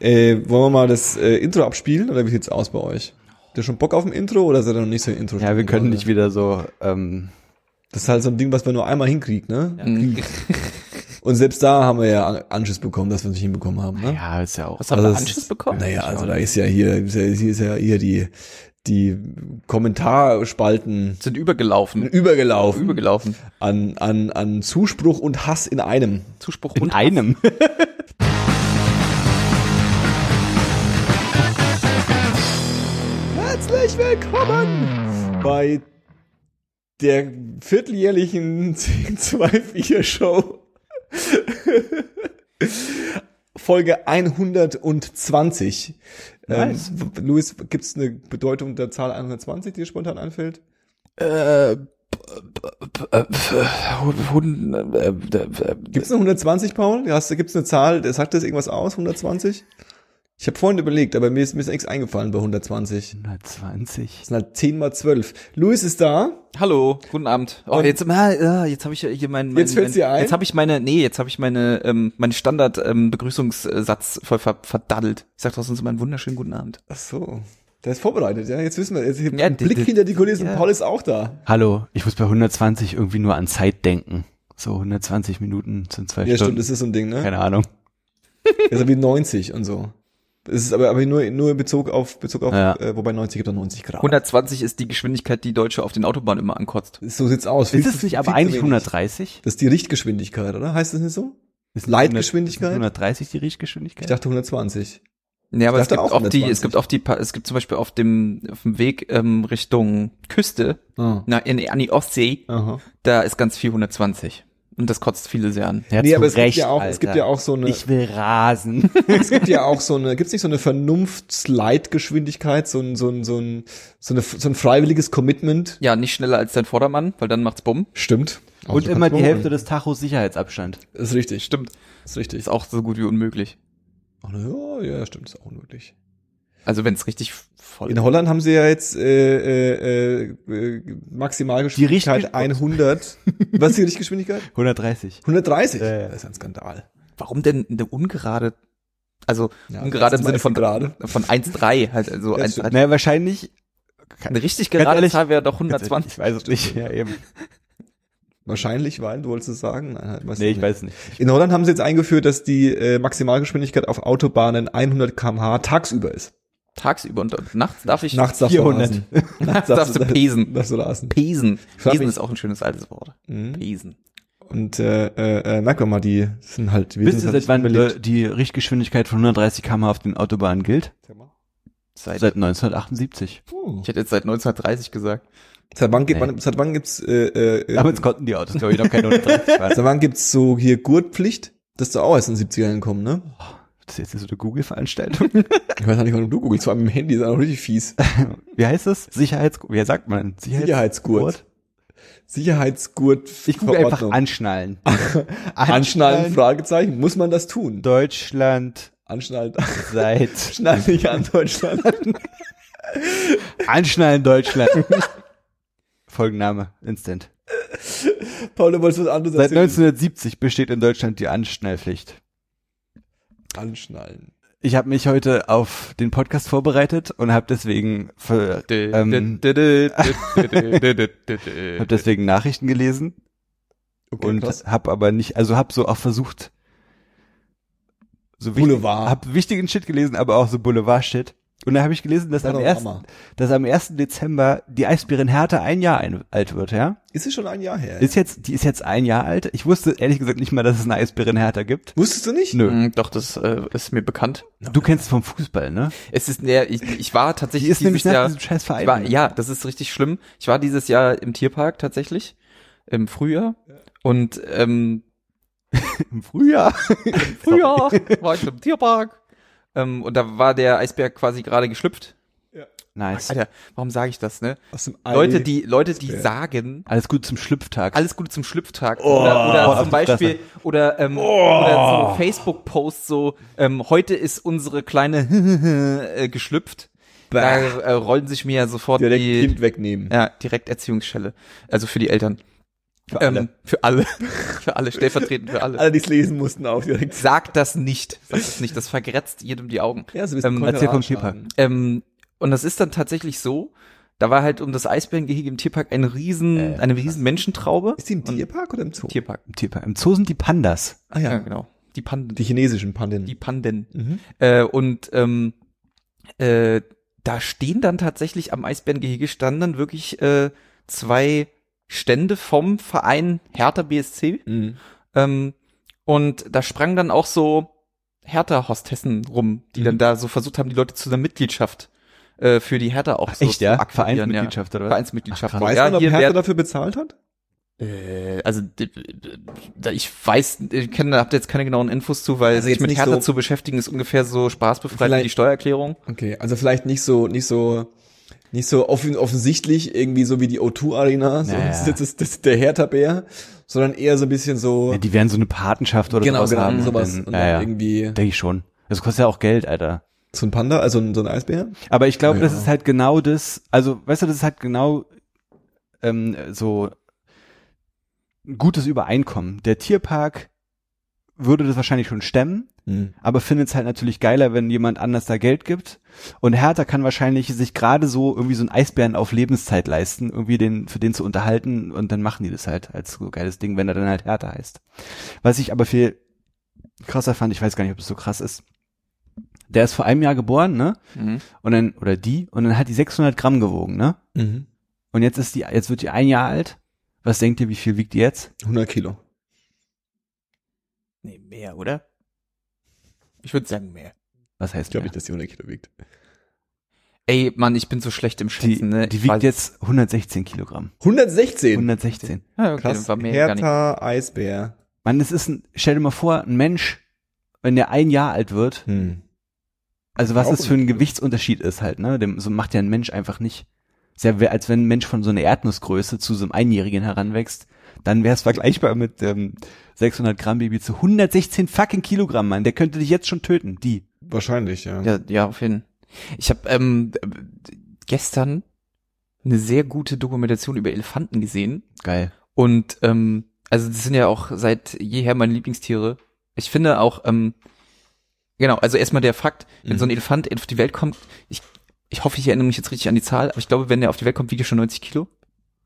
Äh, wollen wir mal das äh, Intro abspielen oder wie sieht's aus bei euch? Habt ihr schon Bock auf ein Intro oder seid ihr noch nicht so ein Intro? Ja, wir können nicht wieder so, ähm, Das ist halt so ein Ding, was man nur einmal hinkriegt, ne? Mhm. Und selbst da haben wir ja Anschiss bekommen, dass wir es nicht hinbekommen haben, ne? ja, ist ja auch. Was haben Also wir Anschiss ist- bekommen? Naja, also da ist ja hier, ist ja, hier ist ja hier die, die Kommentarspalten Sind übergelaufen. übergelaufen Übergelaufen. an, an, an Zuspruch und Hass in einem. Zuspruch In und einem. Herzlich willkommen bei der vierteljährlichen 1024 Show. Folge 120. Nice. Ähm, Luis, gibt es eine Bedeutung der Zahl 120, die dir spontan einfällt? äh, Gibt es eine 120, Paul? Gibt es eine Zahl, sagt das irgendwas aus, 120? Ich habe vorhin überlegt, aber mir ist, mir ist nichts eingefallen bei 120. 120. Das sind halt 10 mal 12. Luis ist da. Hallo, guten Abend. Oh, Und- jetzt, ah, ja, jetzt habe ich ja hier mein, mein Jetzt fällt's mein, dir ein? Jetzt habe ich meine, nee, jetzt habe ich meine, ähm, meinen Standard ähm, Begrüßungssatz voll ver verdaddelt. Ich sag doch sonst immer einen wunderschönen guten Abend. Ach so. Der ist vorbereitet, ja. Jetzt wissen wir. Jetzt, Ja, Blick hinter die Kulissen. ja. Paul ist auch da. Hallo, ich muss bei 120 irgendwie nur an Zeit denken. So 120 Minuten sind zwei Ja, stimmt, Stunden. das ist so ein Ding, ne? Keine Ahnung. Das ist wie 90 und so. Das ist aber, aber nur, nur in Bezug auf, Bezug auf, Ja. äh, wobei 90 gibt doch 90 Grad. 120 ist die Geschwindigkeit, die Deutsche auf den Autobahnen immer ankotzt. So sieht's aus. Ist es nicht aber eigentlich wenig. 130? Das ist die Richtgeschwindigkeit, oder? Heißt das nicht so? Ist Leitgeschwindigkeit? 130 die Ich Richtgeschwindigkeit? dachte 120. Nee, aber Ich es dachte gibt auch die, 120. es gibt auch die, es gibt zum Beispiel auf dem, auf dem Weg ähm, Richtung Küste, Ah. na, in, an die Ostsee, Aha. da ist ganz viel 120. Und das kotzt viele sehr an. Ja, nee, aber es Recht, gibt ja auch, Alter. es gibt ja auch so eine, Ich will rasen. es gibt ja auch so eine, gibt's nicht so eine Vernunftsleitgeschwindigkeit, so ein, so ein, so ein, so eine, so ein freiwilliges Commitment? Ja, nicht schneller als dein Vordermann, weil dann macht's bumm. Stimmt. Aber Und immer die Hälfte des Tachos Sicherheitsabstand. Ist richtig. Stimmt. Ist richtig. Ist auch so gut wie unmöglich. Ach, na ja, ja, stimmt, ist auch unmöglich. Also wenn es richtig voll In Holland haben sie ja jetzt äh, äh, äh, Maximalgeschwindigkeit Die Richtgesch- 100. Was ist die Richtgeschwindigkeit? 130. 130. Ja, ja. Das ist ein Skandal. Warum denn eine ungerade, also Ja, ungerade im Sinne von, gerade. von 1,3 halt, also Ja, eins- stimmt. Naja, wahrscheinlich. eine richtig gerade ehrlich- Zahl wäre doch 120. Ich weiß es nicht. Ja, eben. Wahrscheinlich, weil, du wolltest es sagen? Nein, halt, weiß Nee, nicht. ich weiß nicht. In Holland haben sie jetzt eingeführt, dass die äh, Maximalgeschwindigkeit auf Autobahnen 100 km/h tagsüber ist. Tagsüber und nachts darf ich, Nachts darfst 400. du rasen. nachts darfst du pesen. Darfst du rasen. Pesen. Pesen ist auch ein schönes altes Wort. Mhm. Pesen. Und äh, äh, äh, merkt man mal, die sind halt, wir Wisst ihr, sind seit halt wann äh, die Richtgeschwindigkeit von 130 km auf den Autobahnen gilt? Seit, Seit 1978. Hm. ich hätte jetzt seit 1930 gesagt. Seit wann, gibt Nee. man, seit wann gibt's äh, äh, Damals konnten die Autos, glaube ich, noch keine 130 fahren. seit wann gibt's so hier Gurtpflicht? Das ist doch auch erst in den 70ern gekommen, ne? Das ist jetzt so eine Google-Veranstaltung. Ich weiß auch nicht, warum du googelst, vor allem im Handy, ist auch richtig fies. Wie heißt das? Sicherheits... Wie sagt man? Sicherheitsgurt. Sicherheitsgurt. Ich google einfach anschnallen. Anschnallen, Fragezeichen. Muss man das tun? Deutschland Anschnallen. seit... Schnall dich an, Deutschland. Anschnallen Deutschland. Folgenname. Instant. Paul, du wolltest was anderes Seit erzählen. 1970 besteht in Deutschland die Anschnallpflicht. Anschnallen. Ich habe mich heute auf den Podcast vorbereitet und habe deswegen für, ähm, hab deswegen Nachrichten gelesen Okay, und habe aber nicht, also habe so auch versucht, so wichtig, Boulevard. hab wichtigen Shit gelesen, aber auch so Boulevard-Shit. Und da habe ich gelesen, dass am, Panorama. 1., dass am 1. Dezember die Eisbärin Hertha ein Jahr ein, alt wird, ja? Ist es schon ein Jahr her? Ist jetzt, die ist jetzt ein Jahr alt. Ich wusste ehrlich gesagt nicht mal, dass es eine Eisbärin Hertha gibt. Wusstest du nicht? Nö. Mm, Doch, das äh, ist mir bekannt. Du kennst es vom Fußball, ne? Es ist, nee, ich, ich war Die tatsächlich ist nämlich nach Jahr, diesem scheiß Verein. war, ja, das ist richtig schlimm. Ich war dieses Jahr im Tierpark tatsächlich, im Frühjahr. Und ähm, Im Frühjahr. Frühjahr war ich im Tierpark. Ähm, und da war der Eisbär quasi gerade geschlüpft. Nice. Alter, warum sage ich das, ne? Aus dem Leute, Ei- die, Leute, die sagen, Alles gut zum Schlüpftag. alles Gute zum Schlüpftag. Oh, oder oder auf zum Beispiel, oder, ähm, oder so Facebook-Posts so, ähm, heute ist unsere kleine äh, geschlüpft. Da äh, rollen sich mir ja sofort direkt die, Kind wegnehmen. ja, direkt Erziehungsschelle. Also für die Eltern. Für alle. Ähm, für alle. für alle, stellvertretend für alle. Alle, die es lesen mussten, auch direkt. Sagt das nicht. Sagt das nicht. Das vergrätzt jedem die Augen. Ja, so ähm, erzähl vom Tierpark. Ähm, und das ist dann tatsächlich so, da war halt um das Eisbärengehege im Tierpark ein riesen, äh, eine riesen Menschentraube. Ist die im Tierpark oder im Zoo? Tierpark. Im Tierpark. Im Zoo sind die Pandas. Ah ja, ja genau. Die Panden. Die chinesischen Panden. Die Panden. Mhm. Äh, und ähm, äh, da stehen dann tatsächlich am Eisbärengehege standen dann wirklich äh, zwei Stände vom Verein Hertha BSC. Mhm. Ähm, und da sprangen dann auch so Hertha-Hostessen rum, die mhm. dann da so versucht haben, die Leute zu einer Mitgliedschaft äh, für die Hertha auch so Echt, ja? Vereinsmitgliedschaft ja. oder? Vereinsmitgliedschaft. Ach, weiß ja, man, ob Hertha dafür bezahlt hat? Äh, also ich weiß, ich kenne, habt jetzt keine genauen Infos zu, weil also sich mit Hertha so zu beschäftigen ist ungefähr so spaßbefreit wie die Steuererklärung. Okay, also vielleicht nicht so, nicht so, nicht so offen, offensichtlich irgendwie so wie die O2 Arena, so, naja. das, ist, das, das der Hertha Bär, sondern eher so ein bisschen so. Ja, die werden so eine Patenschaft oder genau, sowas genau, haben. sowas. Und, dann, ja, ja. irgendwie. Denke ich schon. Das kostet ja auch Geld, Alter. So ein Panda, also so ein Eisbär? Aber ich glaube, ja. das ist halt genau das, also weißt du, das ist halt genau ähm, so ein gutes Übereinkommen. Der Tierpark würde das wahrscheinlich schon stemmen, mhm. aber findet es halt natürlich geiler, wenn jemand anders da Geld gibt. Und Hertha kann wahrscheinlich sich gerade so irgendwie so ein Eisbären auf Lebenszeit leisten, irgendwie den, für den zu unterhalten und dann machen die das halt als so geiles Ding, wenn er dann halt Hertha heißt. Was ich aber viel krasser fand, ich weiß gar nicht, ob das so krass ist. Der ist vor einem Jahr geboren, ne? Mhm. Und dann, oder die, und dann hat die 600 Gramm gewogen, ne? Mhm. Und jetzt ist die, jetzt wird die ein Jahr alt was denkt ihr, wie viel wiegt die jetzt? 100 Kilo. Nee, mehr, oder? Ich würde sagen mehr. Was heißt Ich glaube nicht, dass die 100 Kilo wiegt. Ey, Mann, ich bin so schlecht im Schätzen, die, ne? Die wiegt jetzt 116 Kilogramm. 116? 116. Ah, okay, Krass, war mehr Hertha Eisbär. Mann, es ist ein, stell dir mal vor, ein Mensch, wenn der ein Jahr alt wird, hm. also was das für ein Gewichtsunterschied ist halt, ne? Dem, so macht ja ein Mensch einfach nicht sehr, als wenn ein Mensch von so einer Erdnussgröße zu so einem Einjährigen heranwächst, dann wäre es vergleichbar mit ähm, 600 Gramm Baby zu 116 fucking Kilogramm, Mann. Der könnte dich jetzt schon töten, die. Wahrscheinlich, ja. Ja, ja auf jeden Fall. Ich habe ähm, gestern eine sehr gute Dokumentation über Elefanten gesehen. Geil. Und ähm, also das sind ja auch seit jeher meine Lieblingstiere. Ich finde auch, ähm, genau, also erstmal der Fakt, wenn mhm. so ein Elefant auf die Welt kommt, ich ich hoffe, ich erinnere mich jetzt richtig an die Zahl, aber ich glaube, wenn der auf die Welt kommt, wiegt er schon 90 Kilo.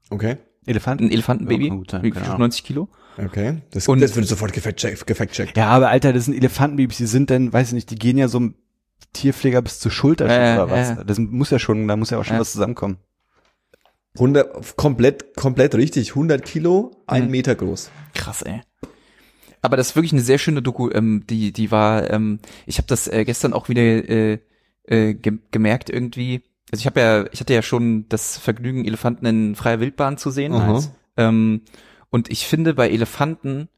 Okay. Elefant? Ein Elefantenbaby. Ja, gut, wiegt schon 90 Kilo. Okay. Das, und, das wird sofort gefact-checkt. Ja, aber Alter, das sind Elefantenbabys, die sind dann, weiß ich nicht, die gehen ja so ein Tierpfleger bis zur Schulter äh, oder was. Äh. Das muss ja schon, da muss ja auch schon äh. was zusammenkommen. 100, komplett, komplett richtig. 100 Kilo, ein mhm. Meter groß. Krass, ey. Aber das ist wirklich eine sehr schöne Doku. Ähm, die, die war, ähm, ich habe das äh, gestern auch wieder äh, äh, ge gemerkt irgendwie. Also ich habe ja, ich hatte ja schon das Vergnügen, Elefanten in freier Wildbahn zu sehen. Nice. Ähm, und ich finde, bei Elefanten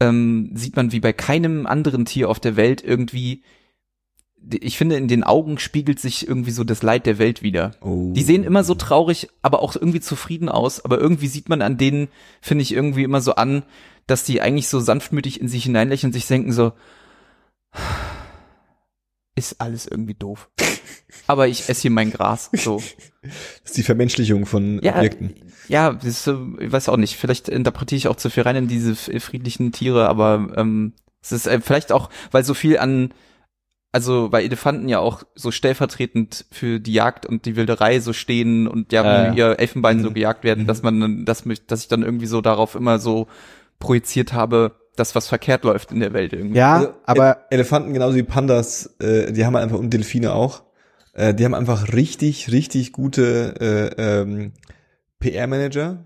ähm, sieht man wie bei keinem anderen Tier auf der Welt irgendwie ich finde, in den Augen spiegelt sich irgendwie so das Leid der Welt wieder. Oh. Die sehen immer so traurig, aber auch irgendwie zufrieden aus. Aber irgendwie sieht man an denen, finde ich, irgendwie immer so an, dass die eigentlich so sanftmütig in sich hineinlächeln und sich denken so, ist alles irgendwie doof. Aber ich esse hier mein Gras, so. Das ist die Vermenschlichung von ja, Objekten. Ja, das ist, ich weiß auch nicht. Vielleicht interpretiere ich auch zu viel rein in diese friedlichen Tiere, aber ähm, es ist äh, vielleicht auch, weil so viel an, also weil Elefanten ja auch so stellvertretend für die Jagd und die Wilderei so stehen und ja, äh, ihr Elfenbein mhm. so gejagt werden, mhm. dass man, dass mich, dass ich dann irgendwie so darauf immer so projiziert habe, das, was verkehrt läuft in der Welt irgendwie. Ja, also, aber Elefanten genauso wie Pandas, äh, die haben einfach und Delfine auch. Äh, die haben einfach richtig, richtig gute äh, ähm, PR-Manager.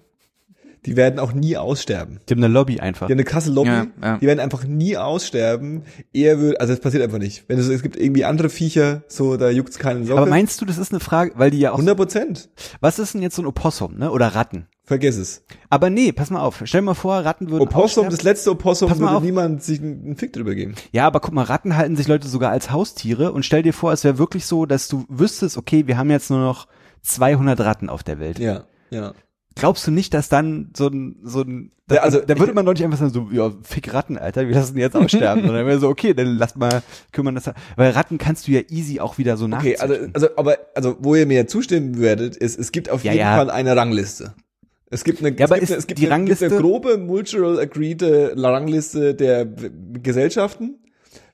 Die werden auch nie aussterben. Die haben eine Lobby einfach. Die haben eine krasse Lobby. Ja, ja. Die werden einfach nie aussterben. Eher wird, also es passiert einfach nicht. Wenn es, es gibt irgendwie andere Viecher, so da juckt's keinen Socke. Aber meinst du, das ist eine Frage, weil die ja auch 100 Prozent. Was ist denn jetzt so ein Opossum, ne? Oder Ratten? Vergiss es. Aber nee, pass mal auf. Stell dir mal vor, Ratten würden Opossum, das letzte Opossum pass würde niemand sich einen Fick drüber geben. Ja, aber guck mal, Ratten halten sich Leute sogar als Haustiere und stell dir vor, es wäre wirklich so, dass du wüsstest, okay, wir haben jetzt nur noch 200 Ratten auf der Welt. Ja, ja. Glaubst du nicht, dass dann so ein, so ein, da, ja, also, da würde man doch nicht einfach sagen, so, ja, fick Ratten, Alter, wir lassen die jetzt aussterben. Und dann wäre so, okay, dann lass mal kümmern das. Weil Ratten kannst du ja easy auch wieder so nachziehen. Okay, also, also, aber, also, wo ihr mir zustimmen werdet, ist, es gibt auf ja, jeden ja. Fall eine Rangliste. Es gibt eine, Ja, aber es gibt, eine, es gibt die eine, gibt eine grobe multiral agreed äh, Rangliste der Gesellschaften,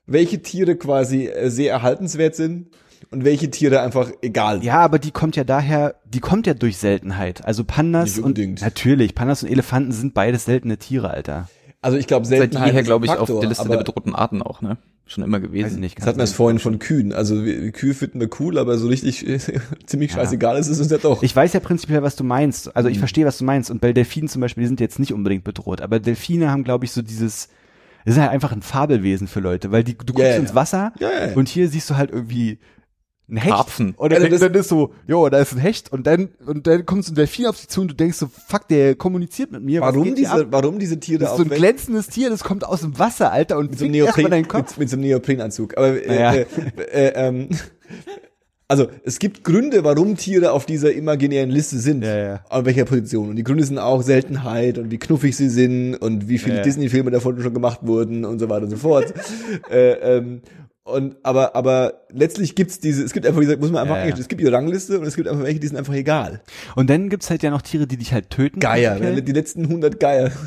welche Tiere quasi äh, sehr erhaltenswert sind und welche Tiere einfach egal sind. Ja, aber die kommt ja daher, die kommt ja durch Seltenheit. Also Pandas und natürlich, Pandas und Elefanten sind beides seltene Tiere, Alter. Also ich glaube, Seit Seltenheit jeher, ist ein glaube ich, Faktor, auf der Liste der bedrohten Arten auch, ne? Schon immer gewesen. Nicht. Das hatten wir es vorhin von Kühen. Also Kühe finden wir cool, aber so richtig ziemlich scheißegal ist es uns ja doch. Ich weiß ja prinzipiell, was du meinst. Also Mhm. ich verstehe, was du meinst. Und bei Delfinen zum Beispiel, die sind jetzt nicht unbedingt bedroht. Aber Delfine haben, glaube ich, so dieses, das ist halt einfach ein Fabelwesen für Leute, weil die, du guckst Ja, ja, ins ja. Wasser Ja, ja, ja. und hier siehst du halt irgendwie ein Hecht. Karpfen. Und dann, Also das- dann ist so, jo, da ist ein Hecht und dann, und dann kommt so ein Delfin auf dich zu und du denkst so, fuck, der kommuniziert mit mir. warum diese, warum diese Tiere Das ist so ein glänzendes Tier, das kommt aus dem Wasser, Alter, und mit so einem Neopren, deinen Kopf. mit, mit so einem Neoprenanzug. Aber äh, Ja. äh, äh, ähm, also es gibt Gründe, warum Tiere auf dieser imaginären Liste sind. Ja, ja. An welcher Position. Und die Gründe sind auch Seltenheit und wie knuffig sie sind und wie viele Ja, ja. Disney-Filme davon schon gemacht wurden und so weiter und so fort. äh, ähm, und aber aber letztlich gibt's diese, es gibt einfach diese, muss man einfach, Ja, ja. es gibt die Rangliste und es gibt einfach welche, die sind einfach egal. Und dann gibt's halt ja noch Tiere, die dich halt töten. Geier, ne? die letzten 100 Geier.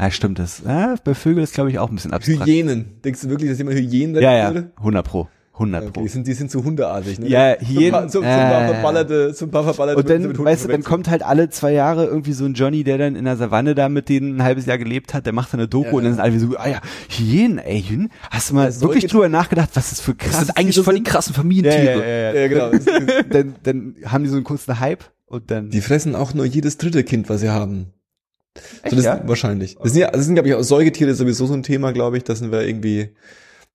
Ja, stimmt das. Ja, bei Vögeln ist, glaube ich, auch ein bisschen abstrakt. Hyänen. Denkst du wirklich, dass jemand Hyänen Ja, ja, würde? 100 pro. 100 Okay, pro. die sind, die sind so hundeartig, ne? Ja, so, Hyänen, ein paar- so, so ein äh, paar verballerte, so ein paar verballerte Und dann, mit Hunden weißt du, dann kommt halt alle zwei Jahre irgendwie so ein Johnny, der dann in der Savanne da mit denen ein halbes Jahr gelebt hat, der macht dann eine Doku Ja. und dann sind alle so, ah ja, Hyänen, ey, Hyänen. Hast du mal Ja, wirklich drüber nachgedacht, was das für krass Das sind eigentlich voll die krassen Familientiere. ja, ja, ja. Ja, genau. dann, dann haben die so einen kurzen Hype und dann. Die fressen auch nur jedes dritte Kind, was sie haben. Echt, so, das ja? Wahrscheinlich. Das sind ja, das sind, glaube ich, auch Säugetiere sowieso so ein Thema, glaube ich. Das sind wir irgendwie,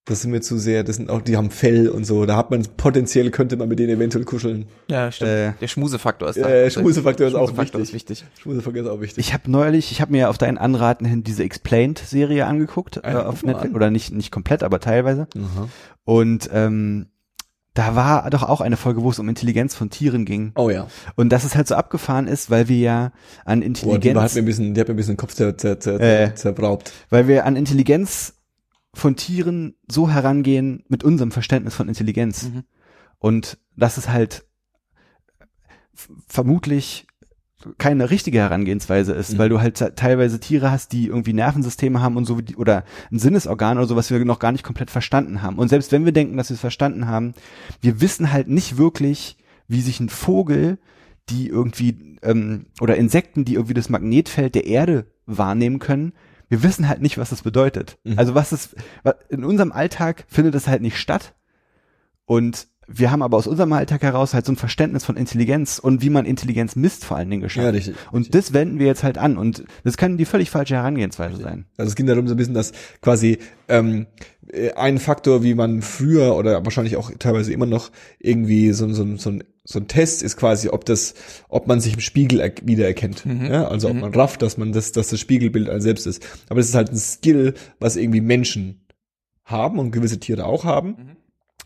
das sind wir zu sehr, das sind auch, die haben Fell und so. Da hat man potenziell, könnte man mit denen eventuell kuscheln. Ja, stimmt. Äh, der Schmusefaktor ist da. Äh, Schmusefaktor ist auch Schmusefaktor wichtig. ist wichtig. Schmuseverkehr ist auch wichtig. Ich habe neulich, ich habe mir auf deinen Anraten hin diese Explained-Serie angeguckt äh, auf Netflix an. oder nicht nicht komplett, aber teilweise. Aha. Und ähm, da war doch auch eine Folge, wo es um Intelligenz von Tieren ging. Oh ja. Und dass es halt so abgefahren ist, weil wir ja an Boah, die Intelligenz, hat mir ein bisschen, die hat mir ein bisschen den Kopf zer, zer, zer, Äh. zerbraubt. weil wir an Intelligenz von Tieren so herangehen mit unserem Verständnis von Intelligenz. Mhm. Und das ist halt vermutlich keine richtige Herangehensweise ist, Mhm. weil du halt te- teilweise Tiere hast, die irgendwie Nervensysteme haben und so wie die, oder ein Sinnesorgan oder so, was wir noch gar nicht komplett verstanden haben. Und selbst wenn wir denken, dass wir es verstanden haben, wir wissen halt nicht wirklich, wie sich ein Vogel, die irgendwie ähm, oder Insekten, die irgendwie das Magnetfeld der Erde wahrnehmen können, wir wissen halt nicht, was das bedeutet. Mhm. Also was ist in unserem Alltag findet das halt nicht statt. Und wir haben aber aus unserem Alltag heraus halt so ein Verständnis von Intelligenz und wie man Intelligenz misst vor allen Dingen geschaffen. Ja, richtig. Und das wenden wir jetzt halt an und das kann die völlig falsche Herangehensweise sein. Also es ging darum so ein bisschen, dass quasi ähm, äh, ein Faktor, wie man früher oder wahrscheinlich auch teilweise immer noch irgendwie so, so, so, ein, so ein Test ist quasi, ob das, ob man sich im Spiegel er wiedererkennt. Mhm. Ja, also ob Mhm. man rafft, dass man das, dass das Spiegelbild ein selbst ist. Aber das ist halt ein Skill, was irgendwie Menschen haben und gewisse Tiere auch haben. Mhm.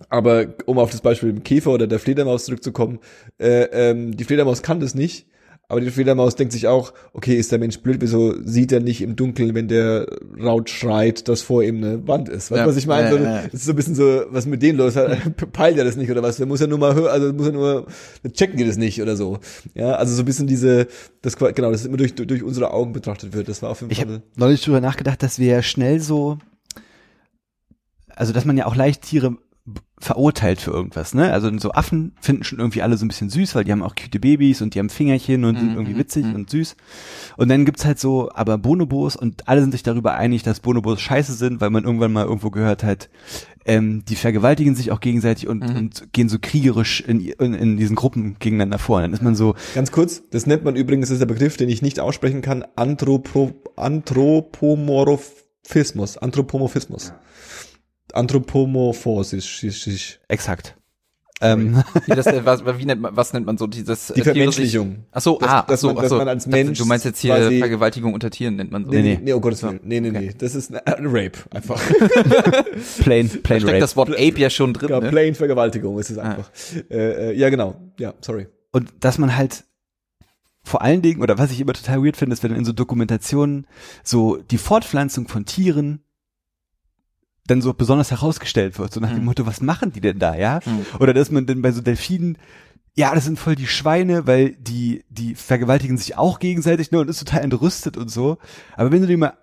Aber um auf das Beispiel mit dem Käfer oder der Fledermaus zurückzukommen, äh, ähm, die Fledermaus kann das nicht. Aber die Fledermaus denkt sich auch, okay, ist der Mensch blöd, wieso sieht er nicht im Dunkeln, wenn der laut schreit, dass vor ihm eine Wand ist? Weißt du, Ja. was ich meine? Ja, ja, ja. Das ist so ein bisschen so, was mit denen los? Peilt er das nicht oder was? Der muss ja nur mal hören, also muss er nur, checken die das nicht oder so. Ja, also so ein bisschen diese, das genau, das immer durch, durch unsere Augen betrachtet wird. Das war auf jeden Ich Fall. habe neulich drüber nachgedacht, dass wir ja schnell so, also dass man ja auch leicht Tiere verurteilt für irgendwas, ne? Also so Affen finden schon irgendwie alle so ein bisschen süß, weil die haben auch cute Babys und die haben Fingerchen und sind Mhm, irgendwie mhm, witzig mhm. und süß. Und dann gibt's halt so, aber Bonobos und alle sind sich darüber einig, dass Bonobos scheiße sind, weil man irgendwann mal irgendwo gehört hat, ähm, die vergewaltigen sich auch gegenseitig und, Mhm. und gehen so kriegerisch in, in, in diesen Gruppen gegeneinander vor. Und dann ist man so, Ganz kurz, das nennt man übrigens, das ist der Begriff, den ich nicht aussprechen kann, Anthropo, Anthropomorphismus. Anthropomorphismus. Anthropomorphosis. exakt. Ähm, Wie, das, äh, was, wie nennt man, was nennt man so dieses äh, Die Vermenschlichung. Ach so, Dass- ah, dass so, man- dass so. man als Mensch Du meinst jetzt hier Vergewaltigung unter Tieren nennt man so. Nee, Nee, nee, oh Gottes Willen. Nee, nee, okay. nee. Das ist ein, ein Rape, einfach. plain, Da plain steckt Rape. das Wort Ape ja schon drin. ja, ne? plain Vergewaltigung ist es Ah. einfach. Äh, äh, ja, genau. Ja, sorry. und dass man halt vor allen Dingen, oder was ich immer total weird finde, ist, wenn in so Dokumentationen so die Fortpflanzung von Tieren dann so besonders herausgestellt wird, so nach dem Hm. Motto, was machen die denn da, ja? Hm. Oder dass man dann bei so Delfinen ja, das sind voll die Schweine, weil die, die vergewaltigen sich auch gegenseitig ne, und ist total entrüstet und so. Aber wenn du dir mal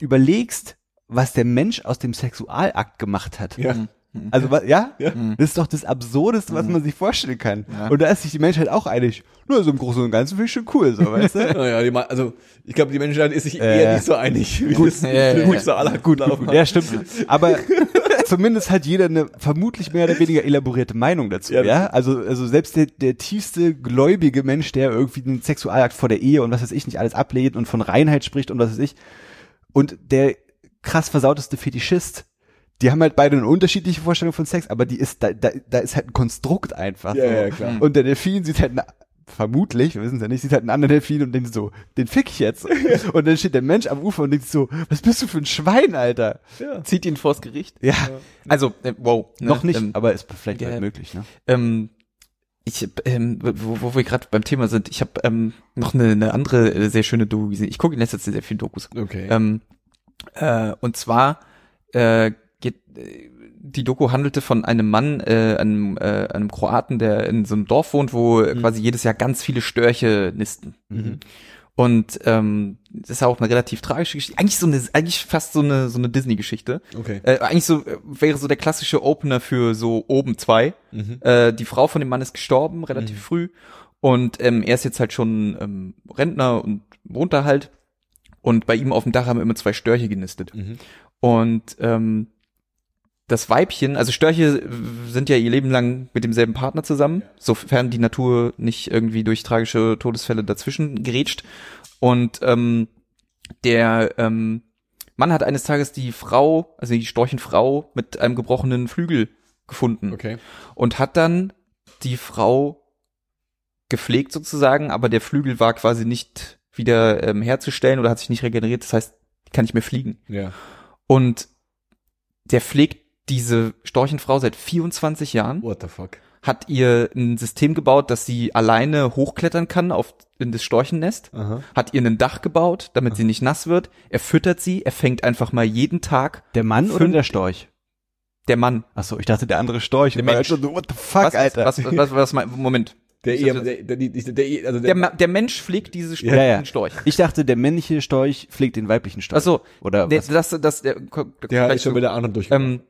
überlegst, was der Mensch aus dem Sexualakt gemacht hat. Ja. Also wa- ja, Ja. das ist doch das Absurdeste, was man sich vorstellen kann. Ja. Und da ist sich die Menschheit auch einig. Nur so im Großen und Ganzen finde ich schon cool, so weißt du. Naja, die, also ich glaube, die Menschheit ist sich Äh, eher nicht so einig, wie gut. das Ja, ja, gut, so aller gut laufen. Ja, stimmt. Aber zumindest hat jeder eine vermutlich mehr oder weniger elaborierte Meinung dazu, Ja, ja? Also, also selbst der, der tiefste gläubige Mensch, der irgendwie den Sexualakt vor der Ehe und was weiß ich nicht alles ablehnt und von Reinheit spricht und was weiß ich. Und der krass versauteste Fetischist, die haben halt beide eine unterschiedliche Vorstellung von Sex, aber die ist, da, da, da ist halt ein Konstrukt einfach. Ja, so. ja, klar. Und der Delfin sieht halt, eine, vermutlich, wir wissen es ja nicht, sieht halt einen anderen Delfin und denkt so, den fick ich jetzt. und dann steht der Mensch am Ufer und denkt so, was bist du für ein Schwein, Alter? Ja. Zieht ihn vors Gericht. Ja, Also, äh, wow. ne, noch nicht, Ähm, aber ist vielleicht ja. halt möglich, ne? ähm, ich, ähm, wo, wo wir gerade beim Thema sind, ich habe ähm, noch eine, eine andere äh, sehr schöne Doku gesehen. Ich gucke in letzter Zeit sehr viele Dokus. Okay. Ähm, äh, und zwar äh, die Doku handelte von einem Mann, äh, einem, äh, einem Kroaten, der in so einem Dorf wohnt, wo äh, quasi jedes Jahr ganz viele Störche nisten. Mhm. Und ähm, das ist auch eine relativ tragische Geschichte. Eigentlich so eine, eigentlich fast so eine so eine Disney-Geschichte. okay. Äh, eigentlich so äh, wäre so der klassische Opener für so oben zwei. Mhm. Äh, die Frau von dem Mann ist gestorben, relativ früh. Und ähm, er ist jetzt halt schon ähm, Rentner und wohnt da halt. Und bei ihm auf dem Dach haben immer zwei Störche genistet. Mhm. Und ähm, das Weibchen, also Störche sind ja ihr Leben lang mit demselben Partner zusammen, sofern die Natur nicht irgendwie durch tragische Todesfälle dazwischen gerätscht. Und ähm, der ähm, Mann hat eines Tages die Frau, also die Storchenfrau, mit einem gebrochenen Flügel gefunden Okay. und hat dann die Frau gepflegt sozusagen, aber der Flügel war quasi nicht wieder ähm, herzustellen oder hat sich nicht regeneriert, das heißt, kann nicht mehr fliegen. Ja. Und der pflegt diese Storchenfrau seit 24 Jahren, What the fuck? hat ihr ein System gebaut, dass sie alleine hochklettern kann auf in das Storchennest, Aha. hat ihr ein Dach gebaut, damit sie nicht nass wird. Er füttert sie, er fängt einfach mal jeden Tag Der Mann oder Fünf- der Storch? der Mann. Achso, ich dachte der andere Storch. Der Mensch. schon so, what the fuck, was, Alter? Was, was, was, was, mein- Moment. Der dachte- der, der, der, also Der, der, der Mensch pflegt diese Storch. Ja, ja. Storch. Ich dachte, der männliche Storch pflegt den weiblichen Storch. Achso, Oder der, was? das, das, der, der ist schon wieder anderen durchgekommen. Ähm,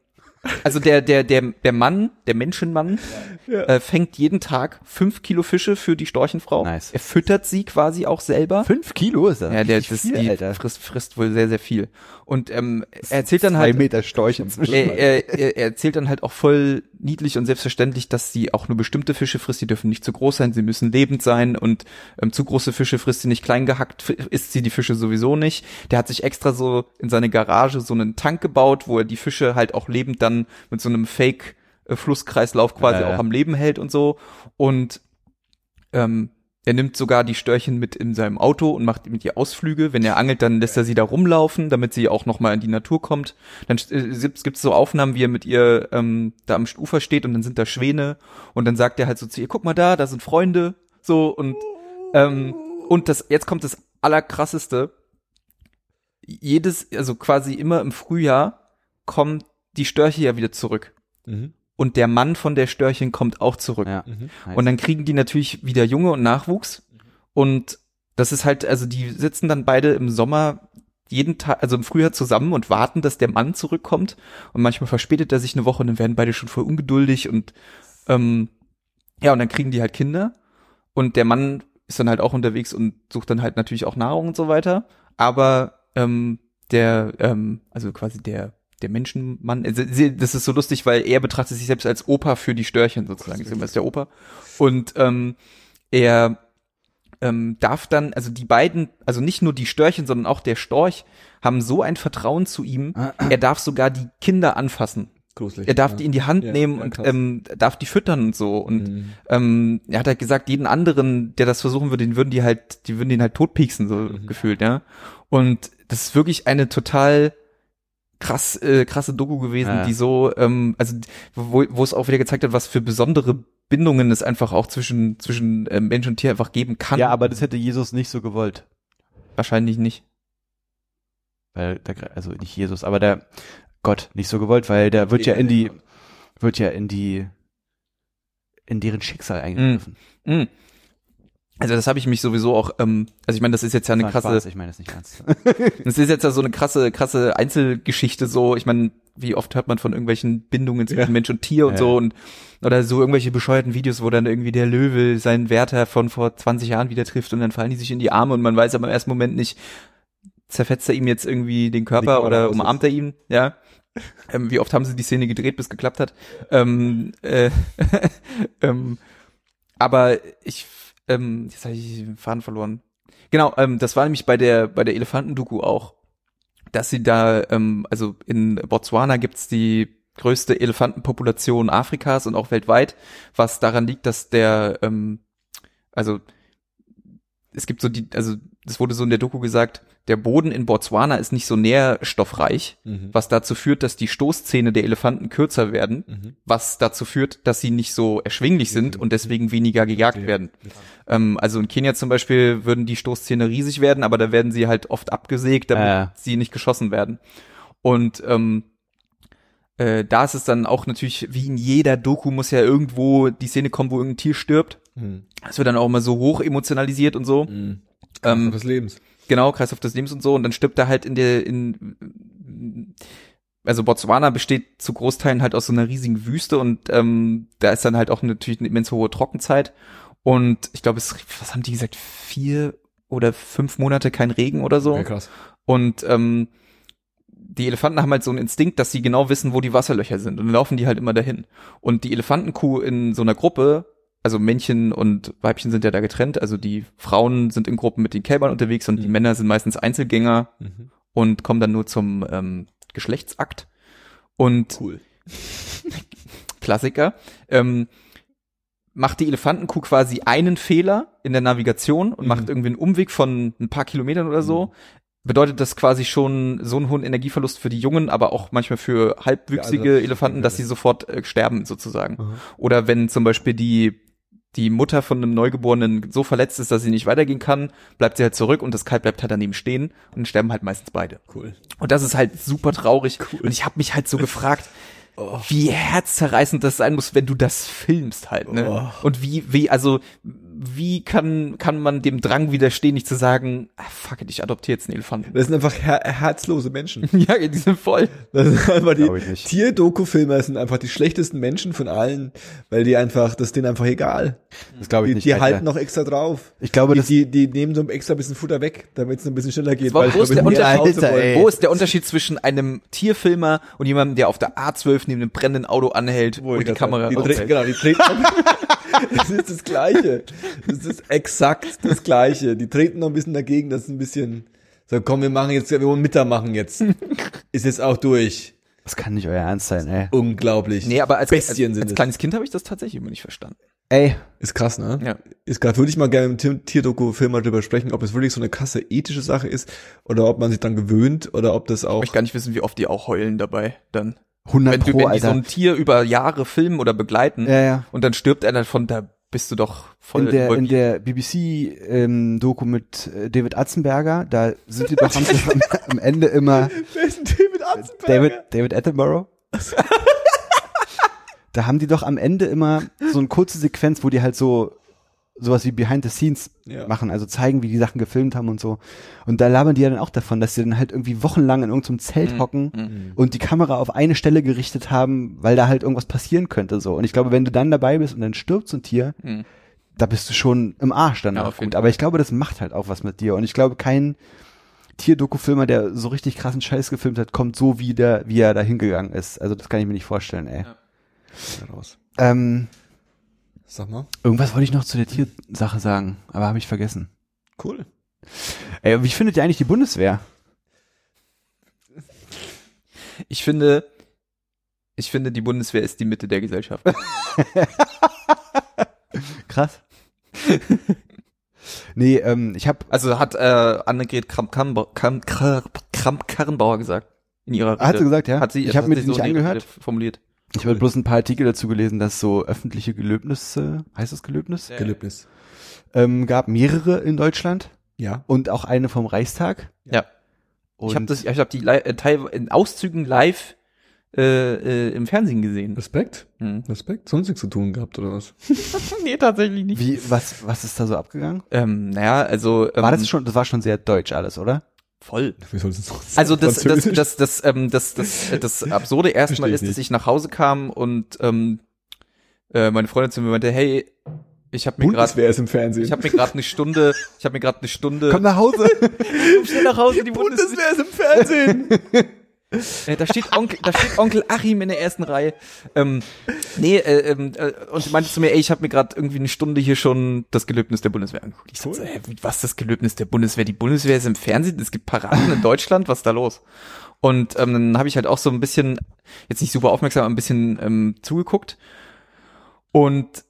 also der, der, der, der Mann, der Menschenmann, Äh, fängt jeden Tag fünf Kilo Fische für die Storchenfrau. Nice. Er füttert sie quasi auch selber. Fünf Kilo ist das? Ja, der, das, viel, die Alter. frisst, frisst wohl sehr, sehr viel. Und ähm, er erzählt dann Zwei halt, Meter Storch inzwischen. er, er er erzählt dann halt auch voll niedlich und selbstverständlich, dass sie auch nur bestimmte Fische frisst, die dürfen nicht zu groß sein, sie müssen lebend sein und ähm, zu große Fische frisst sie nicht klein gehackt, isst sie die Fische sowieso nicht. Der hat sich extra so in seine Garage so einen Tank gebaut, wo er die Fische halt auch lebend dann mit so einem Fake äh, Flusskreislauf quasi Ja, ja. auch am Leben hält und so und ähm, er nimmt sogar die Störchen mit in seinem Auto und macht mit ihr Ausflüge. Wenn er angelt, dann lässt er sie da rumlaufen, damit sie auch noch mal in die Natur kommt. Dann äh, gibt's gibt's so Aufnahmen, wie er mit ihr ähm, da am Ufer steht und dann sind da Schwäne und dann sagt er halt so zu ihr, guck mal da, da sind Freunde, so und ähm, und das jetzt kommt das allerkrasseste. Jedes, also quasi immer im Frühjahr kommen die Störche ja wieder zurück Mhm. Und der Mann von der Störchen kommt auch zurück. Ja. Mhm. Und dann kriegen die natürlich wieder Junge und Nachwuchs. Und das ist halt, also die sitzen dann beide im Sommer jeden Tag, also im Frühjahr zusammen und warten, dass der Mann zurückkommt. Und manchmal verspätet er sich eine Woche und dann werden beide schon voll ungeduldig und ähm, ja, und dann kriegen die halt Kinder. Und der Mann ist dann halt auch unterwegs und sucht dann halt natürlich auch Nahrung und so weiter. Aber ähm, der, ähm, also quasi der der Menschenmann, also sie- das ist so lustig, weil er betrachtet sich selbst als Opa für die Störchen sozusagen. Ist immer der Opa. Und ähm, er ähm, darf dann, also die beiden, also nicht nur die Störchen, sondern auch der Storch, haben so ein Vertrauen zu ihm, er darf sogar die Kinder anfassen. Gruselig. Er darf ja. die in die Hand Ja, nehmen ja, und ähm, darf die füttern und so. Und Mhm. ähm, er hat halt gesagt, jeden anderen, der das versuchen würde, den würden die halt, die würden den halt totpieksen, so Mhm. gefühlt, ja. Und das ist wirklich eine total krass, äh, krasse Doku gewesen, Ja. die so, ähm, also wo, wo es auch wieder gezeigt hat, was für besondere Bindungen es einfach auch zwischen zwischen ähm, Mensch und Tier einfach geben kann. ja, aber das hätte Jesus nicht so gewollt. wahrscheinlich nicht. Weil der, also nicht Jesus, aber der Gott nicht so gewollt, weil der wird ja in die, wird ja in die, in deren Schicksal eingegriffen. Mm. Also das habe ich mich sowieso auch, ähm, also ich meine, das ist jetzt ja eine krasse, Spaß, ich meine das nicht ernst. das ist jetzt ja so eine krasse, krasse Einzelgeschichte so. Ich meine, wie oft hört man von irgendwelchen Bindungen zwischen Ja. Mensch und Tier und Ja. so und oder so irgendwelche bescheuerten Videos, wo dann irgendwie der Löwe seinen Wärter von vor 20 Jahren wieder trifft und dann fallen die sich in die Arme und man weiß aber im ersten Moment nicht, zerfetzt er ihm jetzt irgendwie den Körper oder umarmt er ihn, ja. Ähm, wie oft haben sie die Szene gedreht, bis geklappt hat. Ähm, äh, ähm, aber ich, ähm, jetzt habe ich den Faden verloren. Genau, ähm, das war nämlich bei der bei der Elefantendoku auch, dass sie da, ähm, also in Botswana gibt's die größte Elefantenpopulation Afrikas und auch weltweit, was daran liegt, dass der, ähm, also es gibt so die, also es wurde so in der Doku gesagt, der Boden in Botswana ist nicht so nährstoffreich, Mhm. was dazu führt, dass die Stoßzähne der Elefanten kürzer werden, Mhm. was dazu führt, dass sie nicht so erschwinglich sind und deswegen weniger gejagt werden. Ähm, also in Kenia zum Beispiel würden die Stoßzähne riesig werden, aber da werden sie halt oft abgesägt, damit Ja. sie nicht geschossen werden. Und ähm, äh, da ist es dann auch natürlich, wie in jeder Doku muss ja irgendwo die Szene kommen, wo irgendein Tier stirbt. Mhm. Es wird dann auch immer so hoch emotionalisiert und so. Mhm. Ähm, des Lebens. Genau, Kreislauf des Lebens und so. Und dann stirbt er halt in der, in, also Botswana besteht zu Großteilen halt aus so einer riesigen Wüste und ähm, da ist dann halt auch natürlich eine immens hohe Trockenzeit. Und ich glaube, es, was haben die gesagt, vier oder fünf Monate kein Regen oder so. Ja, krass. Und ähm, die Elefanten haben halt so einen Instinkt, dass sie genau wissen, wo die Wasserlöcher sind. Und dann laufen die halt immer dahin. Und die Elefantenkuh in so einer Gruppe, also Männchen und Weibchen sind ja da getrennt. Also die Frauen sind in Gruppen mit den Kälbern unterwegs und die Mhm. Männer sind meistens Einzelgänger Mhm. und kommen dann nur zum ähm, Geschlechtsakt. Und Cool. Klassiker, ähm, macht die Elefantenkuh quasi einen Fehler in der Navigation und Mhm. macht irgendwie einen Umweg von ein paar Kilometern oder so, bedeutet das quasi schon so einen hohen Energieverlust für die Jungen, aber auch manchmal für halbwüchsige also- Elefanten, dass sie sofort äh, sterben sozusagen. Aha. Oder wenn zum Beispiel die die Mutter von einem Neugeborenen so verletzt ist, dass sie nicht weitergehen kann, bleibt sie halt zurück und das Kalb bleibt halt daneben stehen und sterben halt meistens beide. Cool. Und das ist halt super traurig. Cool. Und ich habe mich halt so gefragt, Oh. wie herzzerreißend das sein muss, wenn du das filmst halt, ne? Oh. Und wie, wie, also, wie kann, kann man dem Drang widerstehen, nicht zu sagen, ah, fuck it, ich adoptiere jetzt einen Elefanten. Das sind einfach her herzlose Menschen. ja, die sind voll. Das sind einfach die nicht. Tier-Doku-Filmer sind einfach die schlechtesten Menschen von allen, weil die einfach, das ist denen einfach egal. Das glaube ich Die, nicht. die halten noch extra drauf. ich glaube, Die, das die, die nehmen so extra ein bisschen Futter weg, damit es ein bisschen schneller geht. Wo- wo ist der Unterschied? Alter. Wo ist der Unterschied zwischen einem Tierfilmer und jemandem, der auf der A12 neben einem brennenden Auto anhält Wo und die Kamera die Genau, die treten. das ist das Gleiche. Das ist exakt das Gleiche. Die treten noch ein bisschen dagegen, das ist ein bisschen, so komm, wir machen jetzt, wir wollen Mittag machen jetzt. Ist jetzt auch durch. das kann nicht euer Ernst sein, ey. Unglaublich. Nee, aber als, als, als es. kleines Kind habe ich das tatsächlich immer nicht verstanden. Ey, Ist krass, ne? Ja. Ist gerade, würde ich mal gerne im Tier- Tierdoku-Film mal drüber sprechen, ob es wirklich so eine krasse ethische Sache ist oder ob man sich dann gewöhnt oder ob das Ich auch. möchte gar nicht wissen, wie oft die auch heulen dabei dann. 100 Wenn, du, Pro, wenn die so Alter. ein Tier über Jahre filmen oder begleiten ja, ja. und dann stirbt einer davon, da bist du doch voll In der, in der BBC-Doku mit äh, David Atzenberger, da sind die doch am, am Ende immer Wer ist denn David Attenberger? David, David Attenborough. da haben die doch am Ende immer so eine kurze Sequenz, wo die halt so sowas wie Behind the Scenes Ja. machen, also zeigen, wie die Sachen gefilmt haben und so. Und da labern die ja dann auch davon, dass sie dann halt irgendwie wochenlang in irgendeinem Zelt hocken Mhm. und die Kamera auf eine Stelle gerichtet haben, weil da halt irgendwas passieren könnte so. Und ich glaube, wenn du dann dabei bist und dann stirbt so ein Tier, Mhm. da bist du schon im Arsch Ja, auf jeden gut. Aber ich glaube, das macht halt auch was mit dir. Und ich glaube, kein Tierdoku-Filmer, der so richtig krassen Scheiß gefilmt hat, kommt so wie der, wie er da hingegangen ist. Also das kann ich mir nicht vorstellen, ey. Ja. raus. Ähm, Sag mal. irgendwas wollte ich noch zu der Tiersache sagen, aber habe ich vergessen. Cool. Ey, wie findet ihr eigentlich die Bundeswehr? Ich finde, ich finde, die Bundeswehr ist die Mitte der Gesellschaft. Krass. nee, ähm, ich habe Also hat äh, Annegret Kramp-Karrenbauer Kramp Kramp Karrenbauer gesagt in ihrer Rede. Hat sie gesagt, ja? Hat sie, Ich das hab hat mir sie die nicht ihrer angehört. Formuliert. Ich habe bloß ein paar Artikel dazu gelesen, dass so öffentliche Gelöbnisse, heißt das Gelöbnis, Ja. Gelöbnis. ähm, gab mehrere in Deutschland Ja. und auch eine vom Reichstag. Ja. Und Ich habe das, ich habe die äh, Teil in Auszügen live äh, äh, im Fernsehen gesehen. Respekt? Hm. Respekt? Sonst nichts zu tun gehabt, oder was? nee, tatsächlich nicht. Wie, was, was ist da so abgegangen? Ähm, naja, also ähm, War das schon, das war schon sehr deutsch alles, oder? Voll. Also das, das, das, das, ähm, das, das, das Absurde erstmal ist, dass ich nach Hause kam und ähm, äh, meine Freundin zu mir meinte, hey, ich habe mir gerade Bundeswehr im Fernsehen. ich habe mir gerade eine Stunde, ich habe mir gerade eine Stunde Komm nach Hause. Komm schnell nach Hause, die Bundeswehr. ist im Fernsehen. Äh, da steht Onkel, da steht Onkel Achim in der ersten Reihe. Ähm, nee, äh, ähm, äh, und sie meinte zu mir, ey, ich habe mir gerade irgendwie eine Stunde hier schon das Gelöbnis der Bundeswehr angeguckt. Ich Cool. so, hä, was das Gelöbnis der Bundeswehr? Die Bundeswehr ist im Fernsehen, es gibt Paraden in Deutschland, was ist da los? Und ähm, dann habe ich halt auch so ein bisschen, jetzt nicht super aufmerksam, aber ein bisschen ähm, zugeguckt. Und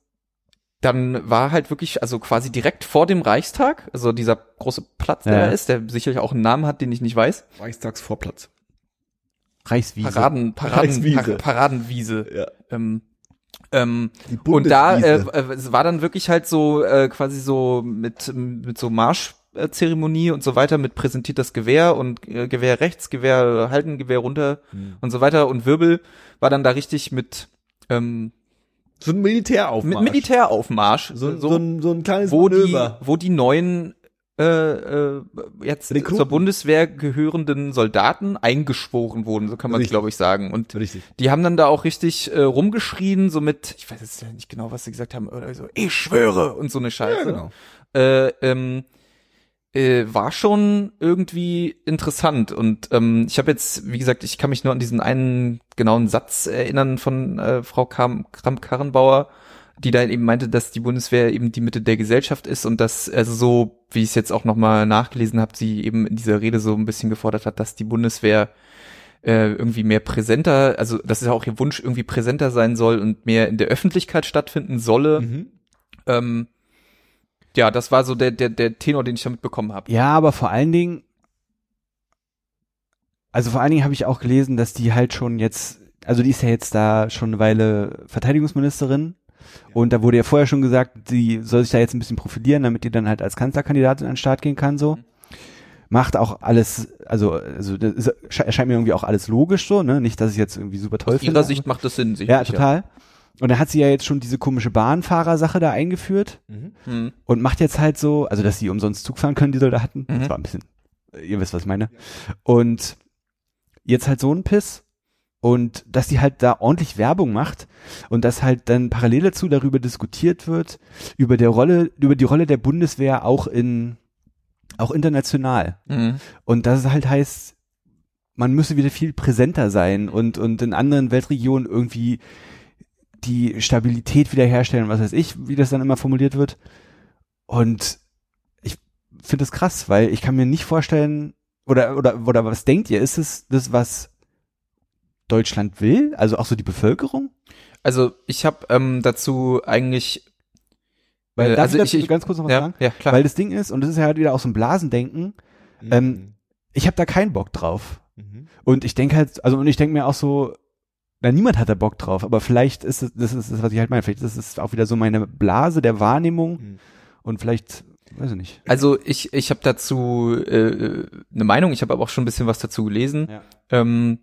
dann war halt wirklich, also quasi direkt vor dem Reichstag, also dieser große Platz, der Ja. da ist, der sicherlich auch einen Namen hat, den ich nicht weiß. Reichstagsvorplatz. Reichswiese. Paraden, Paraden, Reichswiese. Par Paradenwiese. Ja. Ähm, ähm, und da äh, es war dann wirklich halt so äh, quasi so mit mit so Marschzeremonie und so weiter mit präsentiert das Gewehr und äh, Gewehr rechts, Gewehr halten, Gewehr runter Hm. und so weiter und Wirbel war dann da richtig mit ähm, so ein Militäraufmarsch. mit Militäraufmarsch So, so, so, ein, so ein kleines wo die wo die neuen äh, äh, jetzt Rekruten. zur Bundeswehr gehörenden Soldaten eingeschworen wurden, so kann man glaube ich sagen und Richtig. die haben dann da auch richtig äh, rumgeschrien, so mit, ich weiß jetzt nicht genau, was sie gesagt haben, oder so, ich schwöre und so eine Scheiße. Ja, genau. Äh, ähm, äh, war schon irgendwie interessant und ähm, ich habe jetzt, wie gesagt, ich kann mich nur an diesen einen genauen Satz erinnern von äh, Frau Kramp-Karrenbauer, die da eben meinte, dass die Bundeswehr eben die Mitte der Gesellschaft ist und dass, also so, wie ich es jetzt auch nochmal nachgelesen habe, sie eben in dieser Rede so ein bisschen gefordert hat, dass die Bundeswehr äh, irgendwie mehr präsenter, also das ist ja auch ihr Wunsch, irgendwie präsenter sein soll und mehr in der Öffentlichkeit stattfinden solle. Mhm. Ähm, ja, das war so der, der, der Tenor, den ich damit bekommen habe. Ja, aber vor allen Dingen, also vor allen Dingen habe ich auch gelesen, dass die halt schon jetzt, also die ist ja jetzt da schon eine Weile Verteidigungsministerin und da wurde ja vorher schon gesagt, sie soll sich da jetzt ein bisschen profilieren, damit die dann halt als Kanzlerkandidatin an den Start gehen kann, so. Macht auch alles, also, also das ist, erscheint mir irgendwie auch alles logisch so, ne? Nicht, dass ich jetzt irgendwie super toll Aus finde. ihrer Sicht macht das Sinn, Ja, sicherlich. total. Und dann hat sie ja jetzt schon diese komische Bahnfahrersache da eingeführt Mhm. Hm. und macht jetzt halt so, also dass sie umsonst Zug fahren können, die Soldaten. Mhm. Das war ein bisschen, ihr wisst, was ich meine. Und jetzt halt so ein Piss. Und dass sie halt da ordentlich Werbung macht und dass halt dann parallel dazu darüber diskutiert wird, über der Rolle, über die Rolle der Bundeswehr auch in, auch international. Hm. Und dass es halt heißt, man müsse wieder viel präsenter sein und, und in anderen Weltregionen irgendwie die Stabilität wiederherstellen, was weiß ich, wie das dann immer formuliert wird. Und ich finde es krass, weil ich kann mir nicht vorstellen, oder, oder, oder was denkt ihr, ist es das, was Deutschland will? Also auch so die Bevölkerung? Also ich habe ähm, dazu eigentlich Weil, Äh, darf also ich, dazu ich- ganz kurz noch was ja, sagen? ja klar. Weil das Ding ist, und das ist ja halt wieder auch so ein Blasendenken, Ähm, ich habe da keinen Bock drauf. Mhm. Und ich denke halt, also und ich denke mir auch so, na niemand hat da Bock drauf, aber vielleicht ist es, das ist das, was ich halt meine, vielleicht ist es auch wieder so meine Blase der Wahrnehmung Mhm. und vielleicht, weiß ich nicht. Also ich, ich habe dazu äh, eine Meinung, ich habe aber auch schon ein bisschen was dazu gelesen. Ja. Ähm,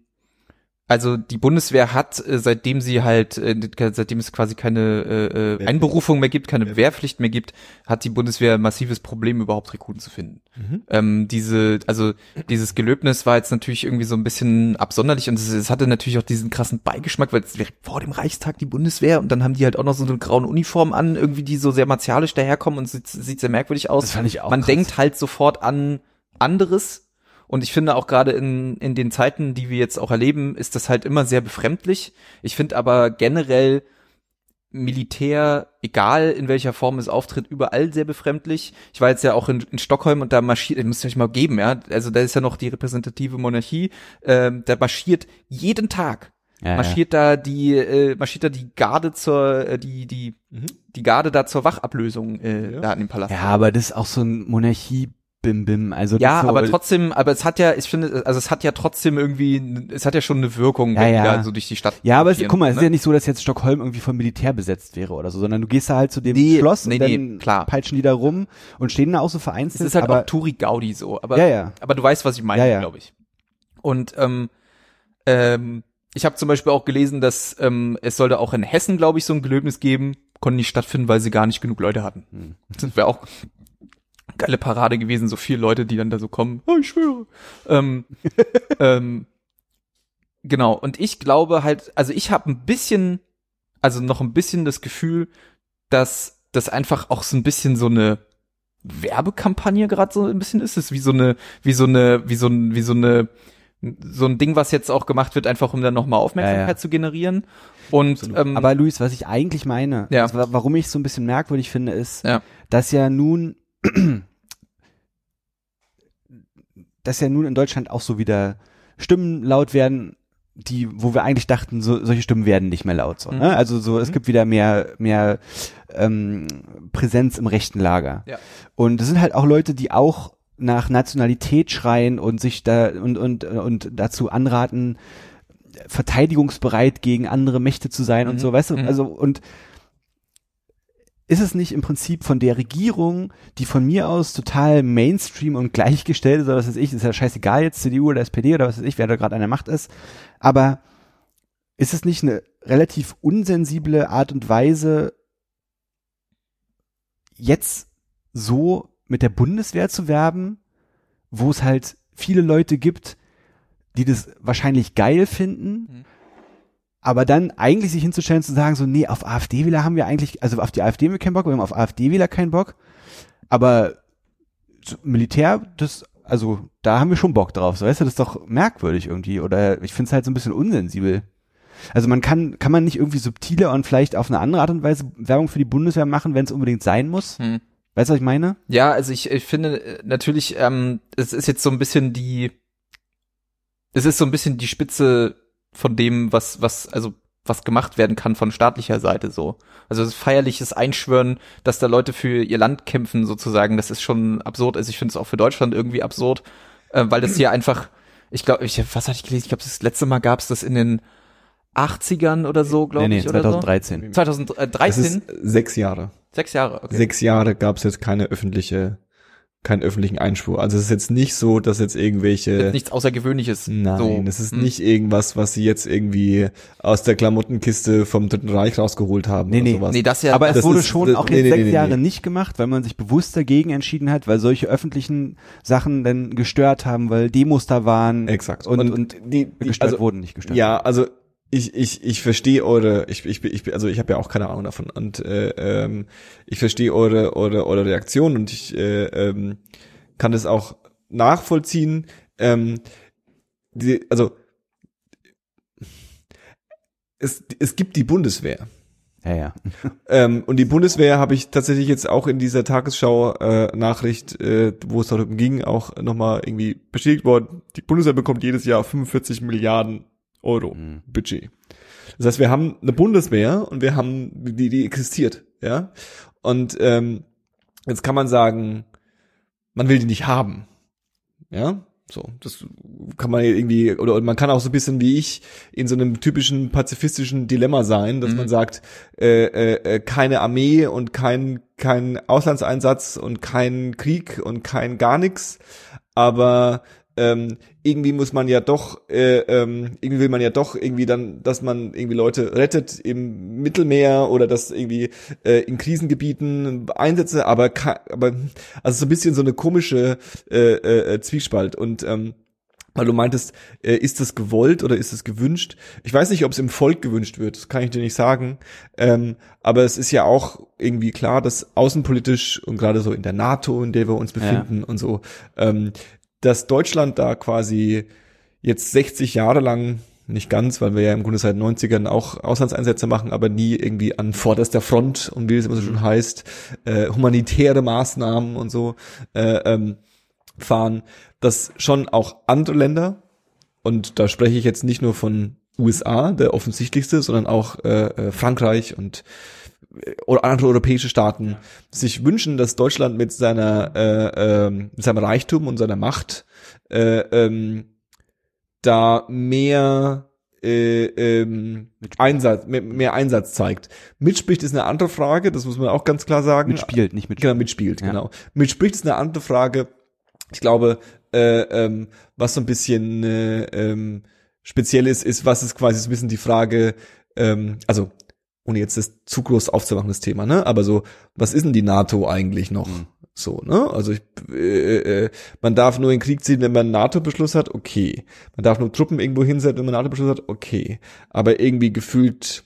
also die Bundeswehr hat, äh, seitdem sie halt, äh, seitdem es quasi keine äh, äh. Einberufung mehr gibt, keine Wehrpflicht mehr gibt, hat die Bundeswehr ein massives Problem, überhaupt Rekruten zu finden. Mhm. Ähm, diese, also dieses Gelöbnis war jetzt natürlich irgendwie so ein bisschen absonderlich und es, es hatte natürlich auch diesen krassen Beigeschmack, weil es direkt vor dem Reichstag die Bundeswehr und dann haben die halt auch noch so eine graue Uniform an, irgendwie die so sehr martialisch daherkommen und sieht, sieht sehr merkwürdig aus. Das fand ich auch Man krass. denkt halt sofort an anderes und ich finde auch gerade in, in den Zeiten, die wir jetzt auch erleben, ist das halt immer sehr befremdlich. Ich finde aber generell Militär, egal in welcher Form es auftritt, überall sehr befremdlich. Ich war jetzt ja auch in, in Stockholm und da marschiert, müsst ihr euch mal geben, ja. Also da ist ja noch die repräsentative Monarchie, ähm, da marschiert jeden Tag Ja, marschiert da die äh, marschiert da die Garde zur äh, die die Mhm. die Garde da zur Wachablösung äh, Ja. da an dem Palast. ja. ja, aber das ist auch so ein Monarchie-Bim-Bim. Also das Ja, so, aber trotzdem, aber es hat ja, ich finde, also es hat ja trotzdem irgendwie, es hat ja schon eine Wirkung, Ja, wenn ja. die da so durch die Stadt. Ja, aber es, guck mal, es ist ne? ja nicht so, dass jetzt Stockholm irgendwie vom Militär besetzt wäre oder so, sondern du gehst da halt zu dem Nee, Schloss nee, und nee, dann klar. peitschen die da rum und stehen da auch so es vereinzelt. ist halt aber, auch Turi Gaudi so, aber ja, ja. aber du weißt, was ich meine, Ja, ja. glaube ich. Und ähm, ähm, ich habe zum Beispiel auch gelesen, dass ähm, es sollte auch in Hessen, glaube ich, so ein Gelöbnis geben, konnte nicht stattfinden, weil sie gar nicht genug Leute hatten. Hm. Das wäre auch geile Parade gewesen, so viele Leute, die dann da so kommen. Oh, ich schwöre. Ähm, ähm, genau. Und ich glaube halt, also ich habe ein bisschen, also noch ein bisschen das Gefühl, dass das einfach auch so ein bisschen so eine Werbekampagne gerade so ein bisschen ist. Es ist wie so eine, wie so eine, wie so ein, wie so eine, so ein Ding, was jetzt auch gemacht wird, einfach um dann nochmal Aufmerksamkeit Ja, ja. zu generieren. Und ähm, Aber Luis, was ich eigentlich meine, Ja. also wa- warum ich es so ein bisschen merkwürdig finde, ist, dass ja nun, dass ja nun in Deutschland auch so wieder Stimmen laut werden, die, wo wir eigentlich dachten, so, solche Stimmen werden nicht mehr laut. So, Mhm. ne? Also so, es gibt wieder mehr, mehr ähm, Präsenz im rechten Lager. Ja. Und es sind halt auch Leute, die auch nach Nationalität schreien und sich da und und und dazu anraten, verteidigungsbereit gegen andere Mächte zu sein und Mhm. so, weißt du? Mhm. Also und ist es nicht im Prinzip von der Regierung, die von mir aus total Mainstream und gleichgestellt ist, oder was weiß ich, ist ja scheißegal jetzt CDU oder SPD oder was weiß ich, wer da gerade an der Macht ist, aber ist es nicht eine relativ unsensible Art und Weise, jetzt so mit der Bundeswehr zu werben, wo es halt viele Leute gibt, die das wahrscheinlich geil finden, Mhm. Aber dann eigentlich sich hinzustellen zu sagen, so, nee, auf AfD-Wähler haben wir eigentlich, also auf die AfD haben wir keinen Bock, wir haben auf AfD-Wähler keinen Bock, aber Militär, das, also da haben wir schon Bock drauf, so weißt du, das ist doch merkwürdig irgendwie, oder ich finde es halt so ein bisschen unsensibel. Also man kann, kann man nicht irgendwie subtiler und vielleicht auf eine andere Art und Weise Werbung für die Bundeswehr machen, wenn es unbedingt sein muss? Hm. Weißt du, was ich meine? Ja, also ich, ich finde äh, natürlich, ähm, es ist jetzt so ein bisschen die, es ist so ein bisschen die Spitze von dem, was, was, also was gemacht werden kann von staatlicher Seite so. Also das feierliches Einschwören, dass da Leute für ihr Land kämpfen sozusagen, das ist schon absurd. Also ich finde es auch für Deutschland irgendwie absurd, äh, weil das hier einfach, ich glaube, ich, was hatte ich gelesen? Ich glaube, das letzte Mal gab es das in den 80ern oder so, glaube nee, nee, ich, oder 2013. so. Das 2013, ist sechs Jahre. sechs Jahre. Okay. Sechs Jahre gab es jetzt keine öffentliche, keinen öffentlichen Einspruch. Also es ist jetzt nicht so, dass jetzt irgendwelche Jetzt nichts Außergewöhnliches. Nein, so. es ist Hm. nicht irgendwas, was sie jetzt irgendwie aus der Klamottenkiste vom Dritten Reich rausgeholt haben Nee, oder nee. sowas. Nee, das ja. Aber es das wurde ist- schon das- auch nee, jetzt nee, sechs nee, Jahre nee. nicht gemacht, weil man sich bewusst dagegen entschieden hat, weil solche öffentlichen Sachen dann gestört haben, weil Demos da waren Exakt. und, und, die, die gestört also, wurden, nicht gestört. Ja, also ich, ich, ich verstehe eure, ich, ich, ich, also ich habe ja auch keine Ahnung davon und äh, ähm, ich verstehe eure, eure, eure Reaktion und ich äh, ähm, kann das auch nachvollziehen. Ähm, die, also es, es gibt die Bundeswehr. Ja, ja. Ähm, und die Bundeswehr habe ich tatsächlich jetzt auch in dieser Tagesschau-Nachricht, äh, wo es darum ging, auch nochmal irgendwie bestätigt worden. Die Bundeswehr bekommt jedes Jahr 45 Milliarden Euro Mhm. Budget. Das heißt, wir haben eine Bundeswehr und wir haben, die, die existiert, ja. Und ähm, jetzt kann man sagen, man will die nicht haben. Ja, so, das kann man irgendwie, oder man kann auch so ein bisschen wie ich in so einem typischen pazifistischen Dilemma sein, dass Mhm. man sagt, äh, äh, äh, keine Armee und kein, kein Auslandseinsatz und kein Krieg und kein gar nix, aber ähm, irgendwie muss man ja doch, äh, ähm, irgendwie will man ja doch irgendwie dann, dass man irgendwie Leute rettet im Mittelmeer oder dass irgendwie äh, in Krisengebieten Einsätze, aber aber also so ein bisschen so eine komische äh, äh, Zwiespalt und ähm, weil du meintest, äh, ist das gewollt oder ist es gewünscht? Ich weiß nicht, ob es im Volk gewünscht wird, das kann ich dir nicht sagen. Ähm, aber es ist ja auch irgendwie klar, dass außenpolitisch und gerade so in der NATO, in der wir uns befinden und so, ähm, dass Deutschland da quasi jetzt 60 Jahre lang, nicht ganz, weil wir ja im Grunde seit 90ern auch Auslandseinsätze machen, aber nie irgendwie an vorderster Front und wie es immer so schon heißt, äh, humanitäre Maßnahmen und so äh, ähm, fahren, dass schon auch andere Länder, und da spreche ich jetzt nicht nur von USA, der offensichtlichste, sondern auch äh, äh, Frankreich und oder andere europäische Staaten sich wünschen, dass Deutschland mit seiner äh, ähm, mit seinem Reichtum und seiner Macht äh, ähm, da mehr äh, ähm, Einsatz, mehr, mehr Einsatz zeigt. Mitspricht ist eine andere Frage, das muss man auch ganz klar sagen. Mitspielt, nicht mitspielt. Genau, mitspielt, Ja. genau. Mitspricht ist eine andere Frage. Ich glaube, äh, ähm, was so ein bisschen äh, ähm, speziell ist, ist, was ist quasi so ein bisschen die Frage, ähm, also ohne jetzt das zu groß aufzumachen, das Thema, ne? Aber so, was ist denn die NATO eigentlich noch? Mhm. So, ne? Also ich, äh, äh, man darf nur in Krieg ziehen, wenn man einen NATO-Beschluss hat, okay. Man darf nur Truppen irgendwo hinsetzen, wenn man einen NATO-Beschluss hat, okay. Aber irgendwie gefühlt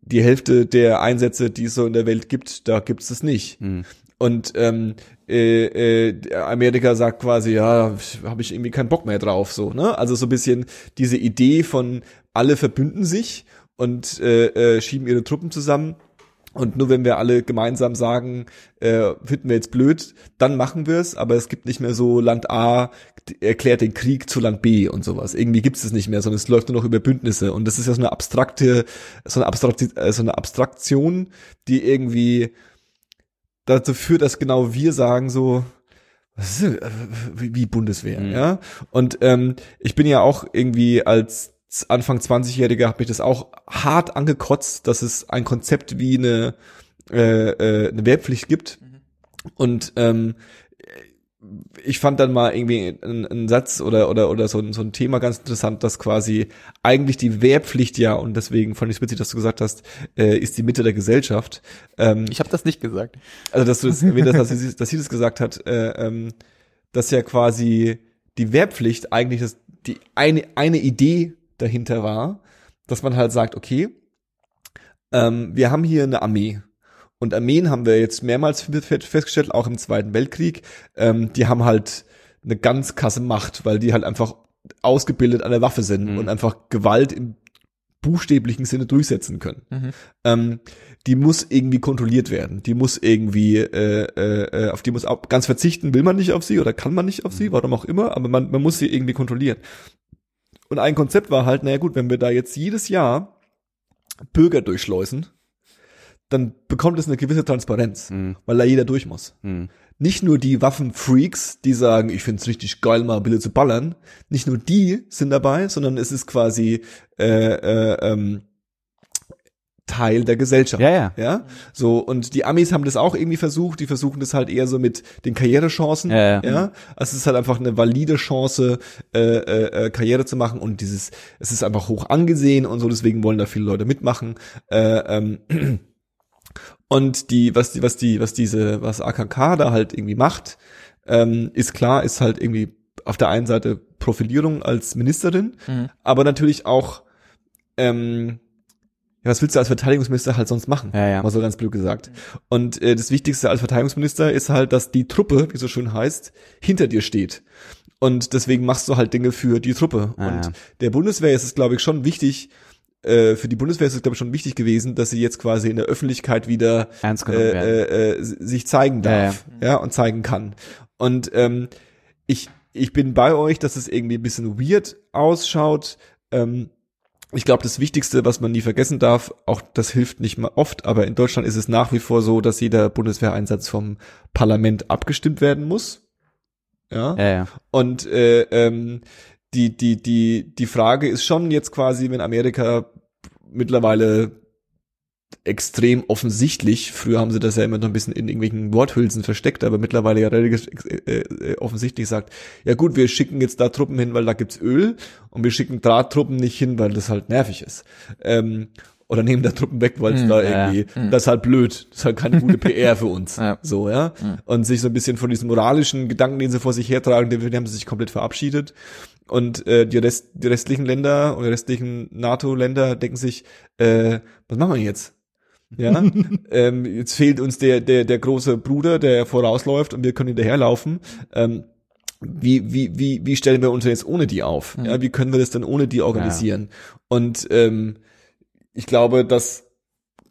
die Hälfte der Einsätze, die es so in der Welt gibt, da gibt's es nicht. Mhm. Und ähm, äh, äh, Amerika sagt quasi, ja, habe ich irgendwie keinen Bock mehr drauf, so, ne? Also so ein bisschen diese Idee von alle verbünden sich und äh, äh, schieben ihre Truppen zusammen. Und nur wenn wir alle gemeinsam sagen, äh, finden wir jetzt blöd, dann machen wir es, aber es gibt nicht mehr so Land A erklärt den Krieg zu Land B und sowas. Irgendwie gibt es es nicht mehr, sondern es läuft nur noch über Bündnisse. Und das ist ja so eine abstrakte, so eine, Abstrakt, äh, so eine Abstraktion, die irgendwie dazu führt, dass genau wir sagen so, was ist, denn, äh, wie, wie Bundeswehr, Mhm. ja? Und ähm, ich bin ja auch irgendwie als Anfang 20-Jähriger hat mich das auch hart angekotzt, dass es ein Konzept wie eine, äh, äh, eine Wehrpflicht gibt. Und ähm, ich fand dann mal irgendwie einen, einen Satz oder oder oder so, ein- so ein Thema ganz interessant, dass quasi eigentlich die Wehrpflicht ja und deswegen fand ich es witzig, dass du gesagt hast, äh, ist die Mitte der Gesellschaft. Ähm, Ich habe das nicht gesagt. also dass du das erwähnt hast, dass sie, dass sie das gesagt hat, äh, ähm, dass ja quasi die Wehrpflicht eigentlich das, die eine, eine Idee dahinter war, dass man halt sagt, okay, ähm, wir haben hier eine Armee. Und Armeen haben wir jetzt mehrmals fe- festgestellt, auch im Zweiten Weltkrieg, ähm, die haben halt eine ganz krasse Macht, weil die halt einfach ausgebildet an der Waffe sind Mhm. und einfach Gewalt im buchstäblichen Sinne durchsetzen können Mhm. ähm, die muss irgendwie kontrolliert werden. Die muss irgendwie, äh, äh, auf die muss auch, ganz verzichten will man nicht auf sie oder kann man nicht auf sie, warum auch immer, aber man, man muss sie irgendwie kontrollieren. Und ein Konzept war halt, naja gut, wenn wir da jetzt jedes Jahr Bürger durchschleusen, dann bekommt es eine gewisse Transparenz, Mhm. weil da jeder durch muss. Mhm. Nicht nur die Waffenfreaks, die sagen, ich find's richtig geil, mal Bille zu ballern, nicht nur die sind dabei, sondern es ist quasi äh, äh, ähm, Teil der Gesellschaft. Ja, ja. Ja, so und die Amis haben das auch irgendwie versucht. Die versuchen das halt eher so mit den Karrierechancen. Ja, ja. ja. Also es ist halt einfach eine valide Chance, äh, äh, äh, Karriere zu machen und dieses, es ist einfach hoch angesehen und so. Deswegen wollen da viele Leute mitmachen. Äh, ähm, und die, was die, was die, was diese, was AKK da halt irgendwie macht, ähm, ist klar, ist halt irgendwie auf der einen Seite Profilierung als Ministerin, Mhm. aber natürlich auch ähm, ja, was willst du als Verteidigungsminister halt sonst machen? Ja, ja. Mal so ganz blöd gesagt. Und äh, das Wichtigste als Verteidigungsminister ist halt, dass die Truppe, wie so schön heißt, hinter dir steht. Und deswegen machst du halt Dinge für die Truppe. Ah, und ja. der Bundeswehr ist es, glaube ich, schon wichtig, äh, für die Bundeswehr ist es, glaube ich, schon wichtig gewesen, dass sie jetzt quasi in der Öffentlichkeit wieder äh, äh, äh, sich zeigen Ja, darf, ja, und zeigen kann. Und ähm, ich ich bin bei euch, dass es irgendwie ein bisschen weird ausschaut. Ähm, ich glaube, das Wichtigste, was man nie vergessen darf, auch das hilft nicht mal oft, aber in Deutschland ist es nach wie vor so, dass jeder Bundeswehreinsatz vom Parlament abgestimmt werden muss. Ja. Ja, ja. Und äh, ähm, die, die, die, die Frage ist schon jetzt quasi, wenn Amerika mittlerweile extrem offensichtlich, früher haben sie das ja immer noch ein bisschen in irgendwelchen Worthülsen versteckt, aber mittlerweile ja relativ äh, äh, offensichtlich sagt, ja gut, wir schicken jetzt da Truppen hin, weil da gibt's Öl und wir schicken Drahttruppen nicht hin, weil das halt nervig ist. Ähm, oder nehmen da Truppen weg, weil es Hm, da ja. irgendwie, Hm. das ist halt blöd, das ist halt keine gute PR für uns. Ja. So, ja. Hm. Und sich so ein bisschen von diesem moralischen Gedanken, den sie vor sich hertragen, den, haben sie sich komplett verabschiedet. Und äh, die, Rest, die restlichen Länder oder restlichen NATO-Länder denken sich, äh, was machen wir jetzt? Ja, ähm, jetzt fehlt uns der, der, der große Bruder, der vorausläuft und wir können hinterherlaufen. Ähm, wie, wie, wie, wie stellen wir uns jetzt ohne die auf? Mhm. Ja, wie können wir das dann ohne die organisieren? Und ähm, ich glaube, dass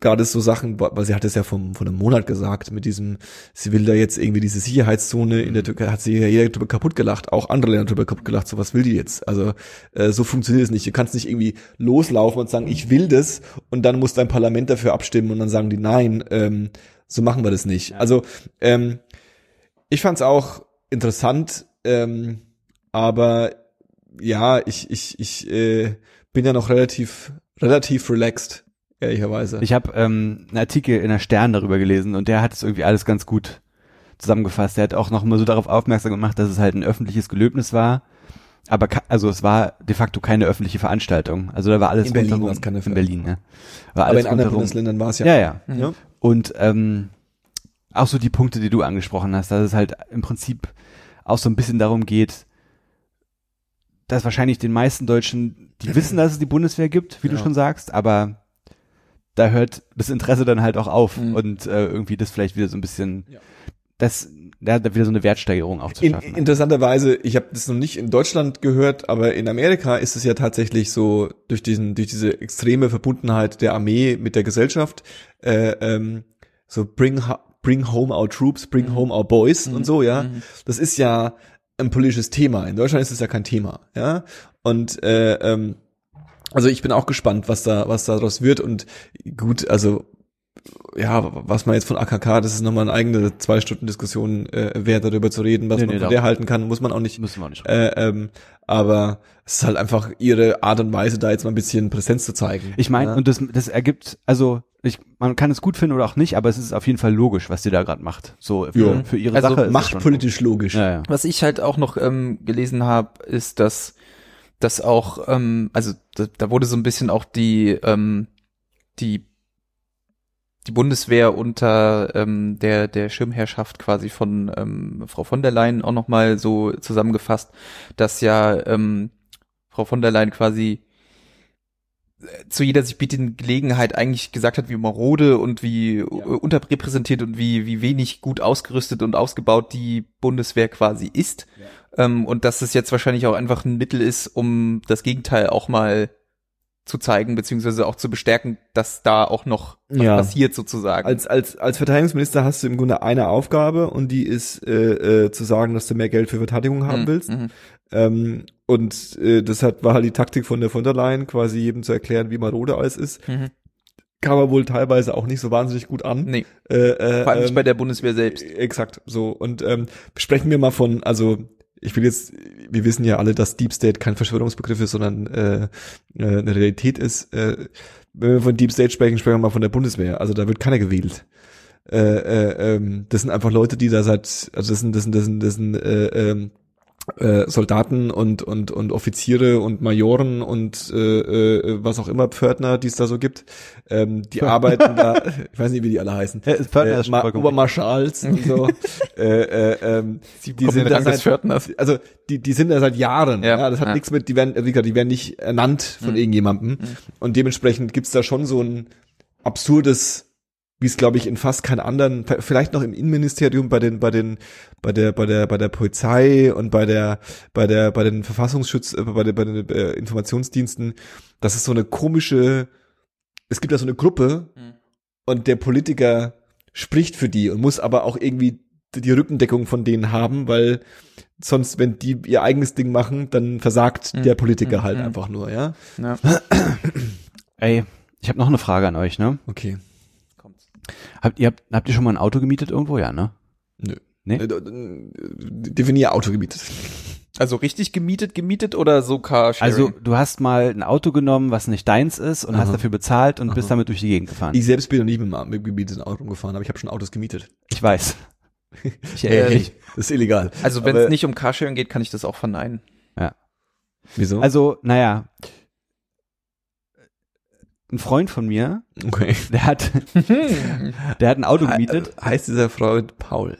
gerade so Sachen, weil sie hat es ja vom, von einem Monat gesagt, mit diesem, sie will da jetzt irgendwie diese Sicherheitszone in der Türkei, hat sie ja jeder drüber kaputt gelacht, auch andere Länder drüber kaputt gelacht, so was will die jetzt? Also äh, so funktioniert es nicht. Du kannst nicht irgendwie loslaufen und sagen, ich will das und dann muss dein Parlament dafür abstimmen und dann sagen die, nein, ähm, so machen wir das nicht. Also ähm, ich fand es auch interessant, ähm, aber ja, ich, ich, ich äh, bin ja noch relativ, relativ relaxed, ehrlicherweise. Ich habe ähm, einen Artikel in der Stern darüber gelesen und der hat es irgendwie alles ganz gut zusammengefasst. Der hat auch noch mal so darauf aufmerksam gemacht, dass es halt ein öffentliches Gelöbnis war aber also es war de facto keine öffentliche Veranstaltung. Also da war alles In Berlin war es keine in Berlin, ne? War Aber alles in anderen rundherum- Bundesländern war es ja. Ja, ja. ja. Und ähm, auch so die Punkte, die du angesprochen hast, dass es halt im Prinzip auch so ein bisschen darum geht, dass wahrscheinlich den meisten Deutschen, die wissen, dass es die Bundeswehr gibt, wie du Ja. schon sagst, aber da hört das Interesse dann halt auch auf Mhm. und äh, irgendwie das vielleicht wieder so ein bisschen, Ja. das, da wieder so eine Wertsteigerung auch zu In, schaffen. interessanterweise, ich habe das noch nicht in Deutschland gehört, aber in Amerika ist es ja tatsächlich so durch diesen durch diese extreme Verbundenheit der Armee mit der Gesellschaft, äh, ähm, so bring bring home our troops, bring Mhm. home our boys Mhm. und so, ja. Mhm. Das ist ja ein politisches Thema. In Deutschland ist es ja kein Thema, ja. Und äh, ähm, also ich bin auch gespannt, was da was daraus wird und gut, also ja, was man jetzt von AKK, das ist nochmal eine eigene zwei Stunden Diskussion äh, wert, darüber zu reden, was Nee, man nee, von da- der halten kann, muss man auch nicht. Müssen wir auch nicht. Äh, ähm, aber es ist halt einfach ihre Art und Weise, da jetzt mal ein bisschen Präsenz zu zeigen. Ich meine, ja? und das, das ergibt, also ich, man kann es gut finden oder auch nicht, aber es ist auf jeden Fall logisch, was die da gerade macht. So für, Ja. für ihre Also Sache. macht politisch logisch. Ja, ja. Was ich halt auch noch ähm, gelesen habe, ist, dass dass auch, ähm, also da, da wurde so ein bisschen auch die ähm, die die Bundeswehr unter ähm, der der Schirmherrschaft quasi von ähm, Frau von der Leyen auch noch mal so zusammengefasst, dass ja ähm, Frau von der Leyen quasi äh, zu jeder sich bietenden Gelegenheit eigentlich gesagt hat, wie marode und wie äh, unterrepräsentiert und wie, wie wenig gut ausgerüstet und ausgebaut die Bundeswehr quasi ist. Ähm, und dass es jetzt wahrscheinlich auch einfach ein Mittel ist, um das Gegenteil auch mal zu zeigen, beziehungsweise auch zu bestärken, dass da auch noch was Ja. passiert sozusagen. Als, als, als Verteidigungsminister hast du im Grunde eine Aufgabe und die ist äh, äh, zu sagen, dass du mehr Geld für Verteidigung haben Mhm, willst. mhm. Ähm, und äh, das hat, war halt die Taktik von der von der Leyen, quasi jedem zu erklären, wie marode alles ist. Mhm. Kam aber wohl teilweise auch nicht so wahnsinnig gut an. Nee, Äh, äh, vor allem nicht ähm, bei der Bundeswehr selbst. Exakt, so. Und ähm, sprechen wir mal von, also ich will jetzt, wir wissen ja alle, dass Deep State kein Verschwörungsbegriff ist, sondern äh, äh, eine Realität ist. Äh, wenn wir von Deep State sprechen, sprechen wir mal von der Bundeswehr. Also da wird keiner gewählt. Äh, äh, ähm, das sind einfach Leute, die da seit, also das sind, das sind, das sind, das sind äh, ähm, äh, Soldaten und und und Offiziere und Majoren und äh, äh, was auch immer Pförtner, die es da so gibt, ähm, die arbeiten da, ich weiß nicht, wie die alle heißen, Ja, Pförtner äh, Ma Obermarschalls und so, äh, äh, ähm, die bekommen sind da seit, Pförtners. also die die sind da seit Jahren, ja, Ja, das hat ja. nichts mit, die werden, wie gesagt, die werden nicht ernannt von Mhm. irgendjemandem. Und dementsprechend gibt's da schon so ein absurdes wie es glaube ich in fast keinen anderen vielleicht noch im Innenministerium bei den bei den bei der bei der bei der Polizei und bei der bei der bei den Verfassungsschutz äh, bei den bei den äh, Informationsdiensten das ist so eine komische es gibt da so eine Gruppe Mhm. und der Politiker spricht für die und muss aber auch irgendwie die Rückendeckung von denen haben, weil sonst, wenn die ihr eigenes Ding machen, dann versagt Mhm. der Politiker Mhm. halt Mhm. einfach nur, ja? Ja. Ey, ich habe noch eine Frage an euch, ne? Okay. Habt ihr habt, habt ihr schon mal ein Auto gemietet irgendwo, ja, ne? Nö. Nee? Äh, äh, Definier Auto gemietet. Also richtig gemietet, gemietet oder so Carsharing? Also du hast mal ein Auto genommen, was nicht deins ist und hast Aha. dafür bezahlt und bist Aha. damit durch die Gegend gefahren. Ich selbst bin noch nie mit dem gemieteten Auto rumgefahren, aber ich habe schon Autos gemietet. Ich weiß. Ich Äh, erinnere mich. Das ist illegal. also wenn es nicht um Carsharing geht, kann ich das auch verneinen. Wieso? Also, naja. Ein Freund von mir, okay. der hat, der hat ein Auto gemietet. He- Heißt dieser Freund Paul?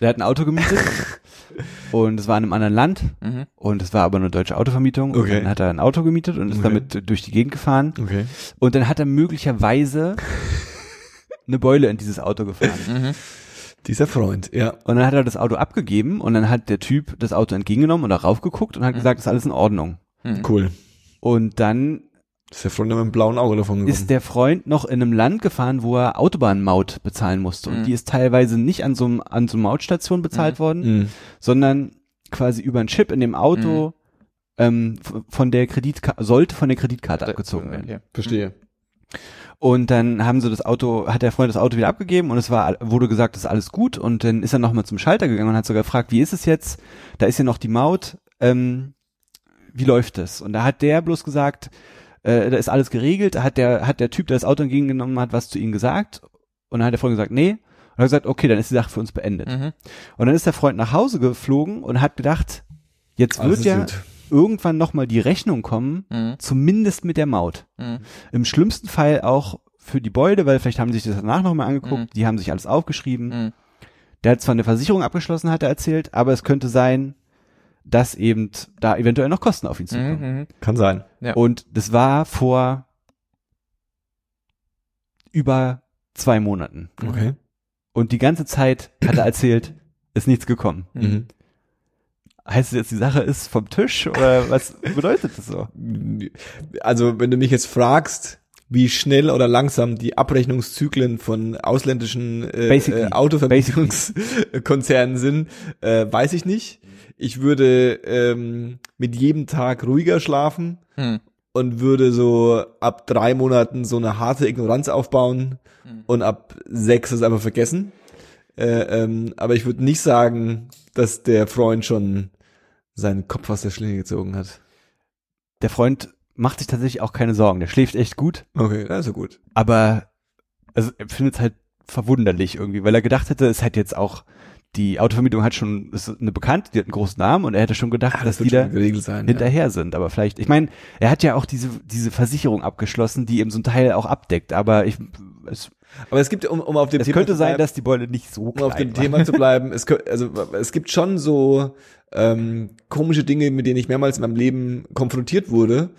Der hat ein Auto gemietet und es war in einem anderen Land Mhm. und es war aber eine deutsche Autovermietung. Und Okay. dann hat er ein Auto gemietet und ist Okay. damit durch die Gegend gefahren. Okay. Und dann hat er möglicherweise eine Beule in dieses Auto gefahren. Mhm. Dieser Freund, ja. Und dann hat er das Auto abgegeben und dann hat der Typ das Auto entgegengenommen oder raufgeguckt und hat Mhm. gesagt, ist alles in Ordnung. Mhm. Cool. Und dann ist der Freund mit dem blauen Auge davon gekommen. ist der Freund noch in einem Land gefahren, wo er Autobahnmaut bezahlen musste. Und Mhm. die ist teilweise nicht an so einem, an so einer Mautstation bezahlt worden, Mhm. sondern quasi über einen Chip in dem Auto ähm, f- von der Kreditkarte, sollte von der Kreditkarte abgezogen werden. Okay. Verstehe. Und dann haben sie das Auto, hat der Freund das Auto wieder abgegeben und es war, wurde gesagt, das ist alles gut. Und dann ist er nochmal zum Schalter gegangen und hat sogar gefragt, wie ist es jetzt? Da ist ja noch die Maut, ähm, wie läuft es? Und da hat der bloß gesagt, äh, da ist alles geregelt, hat der, hat der Typ, der das Auto entgegengenommen hat, was zu ihm gesagt. Und dann hat der Freund gesagt, nee. Und er hat gesagt, okay, dann ist die Sache für uns beendet. Mhm. Und dann ist der Freund nach Hause geflogen und hat gedacht, Jetzt wird ist ja gut. irgendwann nochmal die Rechnung kommen, Mhm. zumindest mit der Maut. Mhm. Im schlimmsten Fall auch für die Beute, weil vielleicht haben sie sich das danach nochmal angeguckt, Mhm. die haben sich alles aufgeschrieben. Mhm. Der hat zwar eine Versicherung abgeschlossen, hat er erzählt, aber es könnte sein, dass eben da eventuell noch Kosten auf ihn zukommen. Mhm. Kann sein. Ja. Und das war vor über zwei Monaten. Okay. Und die ganze Zeit hat er erzählt, ist nichts gekommen. Mhm. Heißt das jetzt, die Sache ist vom Tisch oder was bedeutet das so? Also, wenn du mich jetzt fragst, wie schnell oder langsam die Abrechnungszyklen von ausländischen äh, Basically. äh, Autovermittlungskonzernen sind, äh, weiß ich nicht. Ich würde ähm, mit jedem Tag ruhiger schlafen Mhm. und würde so ab drei Monaten so eine harte Ignoranz aufbauen Mhm. und ab sechs es einfach vergessen. Äh, ähm, aber ich würde nicht sagen, dass der Freund schon seinen Kopf aus der Schlinge gezogen hat. Der Freund macht sich tatsächlich auch keine Sorgen. Der schläft echt gut, Okay, das ist ja gut. aber also er findet es halt verwunderlich irgendwie, weil er gedacht hätte, es hätte jetzt auch die Autovermietung hat schon ist eine Bekannte, die hat einen großen Namen und er hätte schon gedacht, Ah, dass wird die da sein. hinterher sind. Aber vielleicht, ich meine, er hat ja auch diese diese Versicherung abgeschlossen, die eben so ein Teil auch abdeckt. Aber ich, es, Ja. Aber es gibt, um, um auf dem es Thema könnte sein, bleiben, dass die Beule nicht so um auf dem war. Thema zu bleiben, es, also, es gibt schon so ähm, komische Dinge, mit denen ich mehrmals in meinem Leben konfrontiert wurde,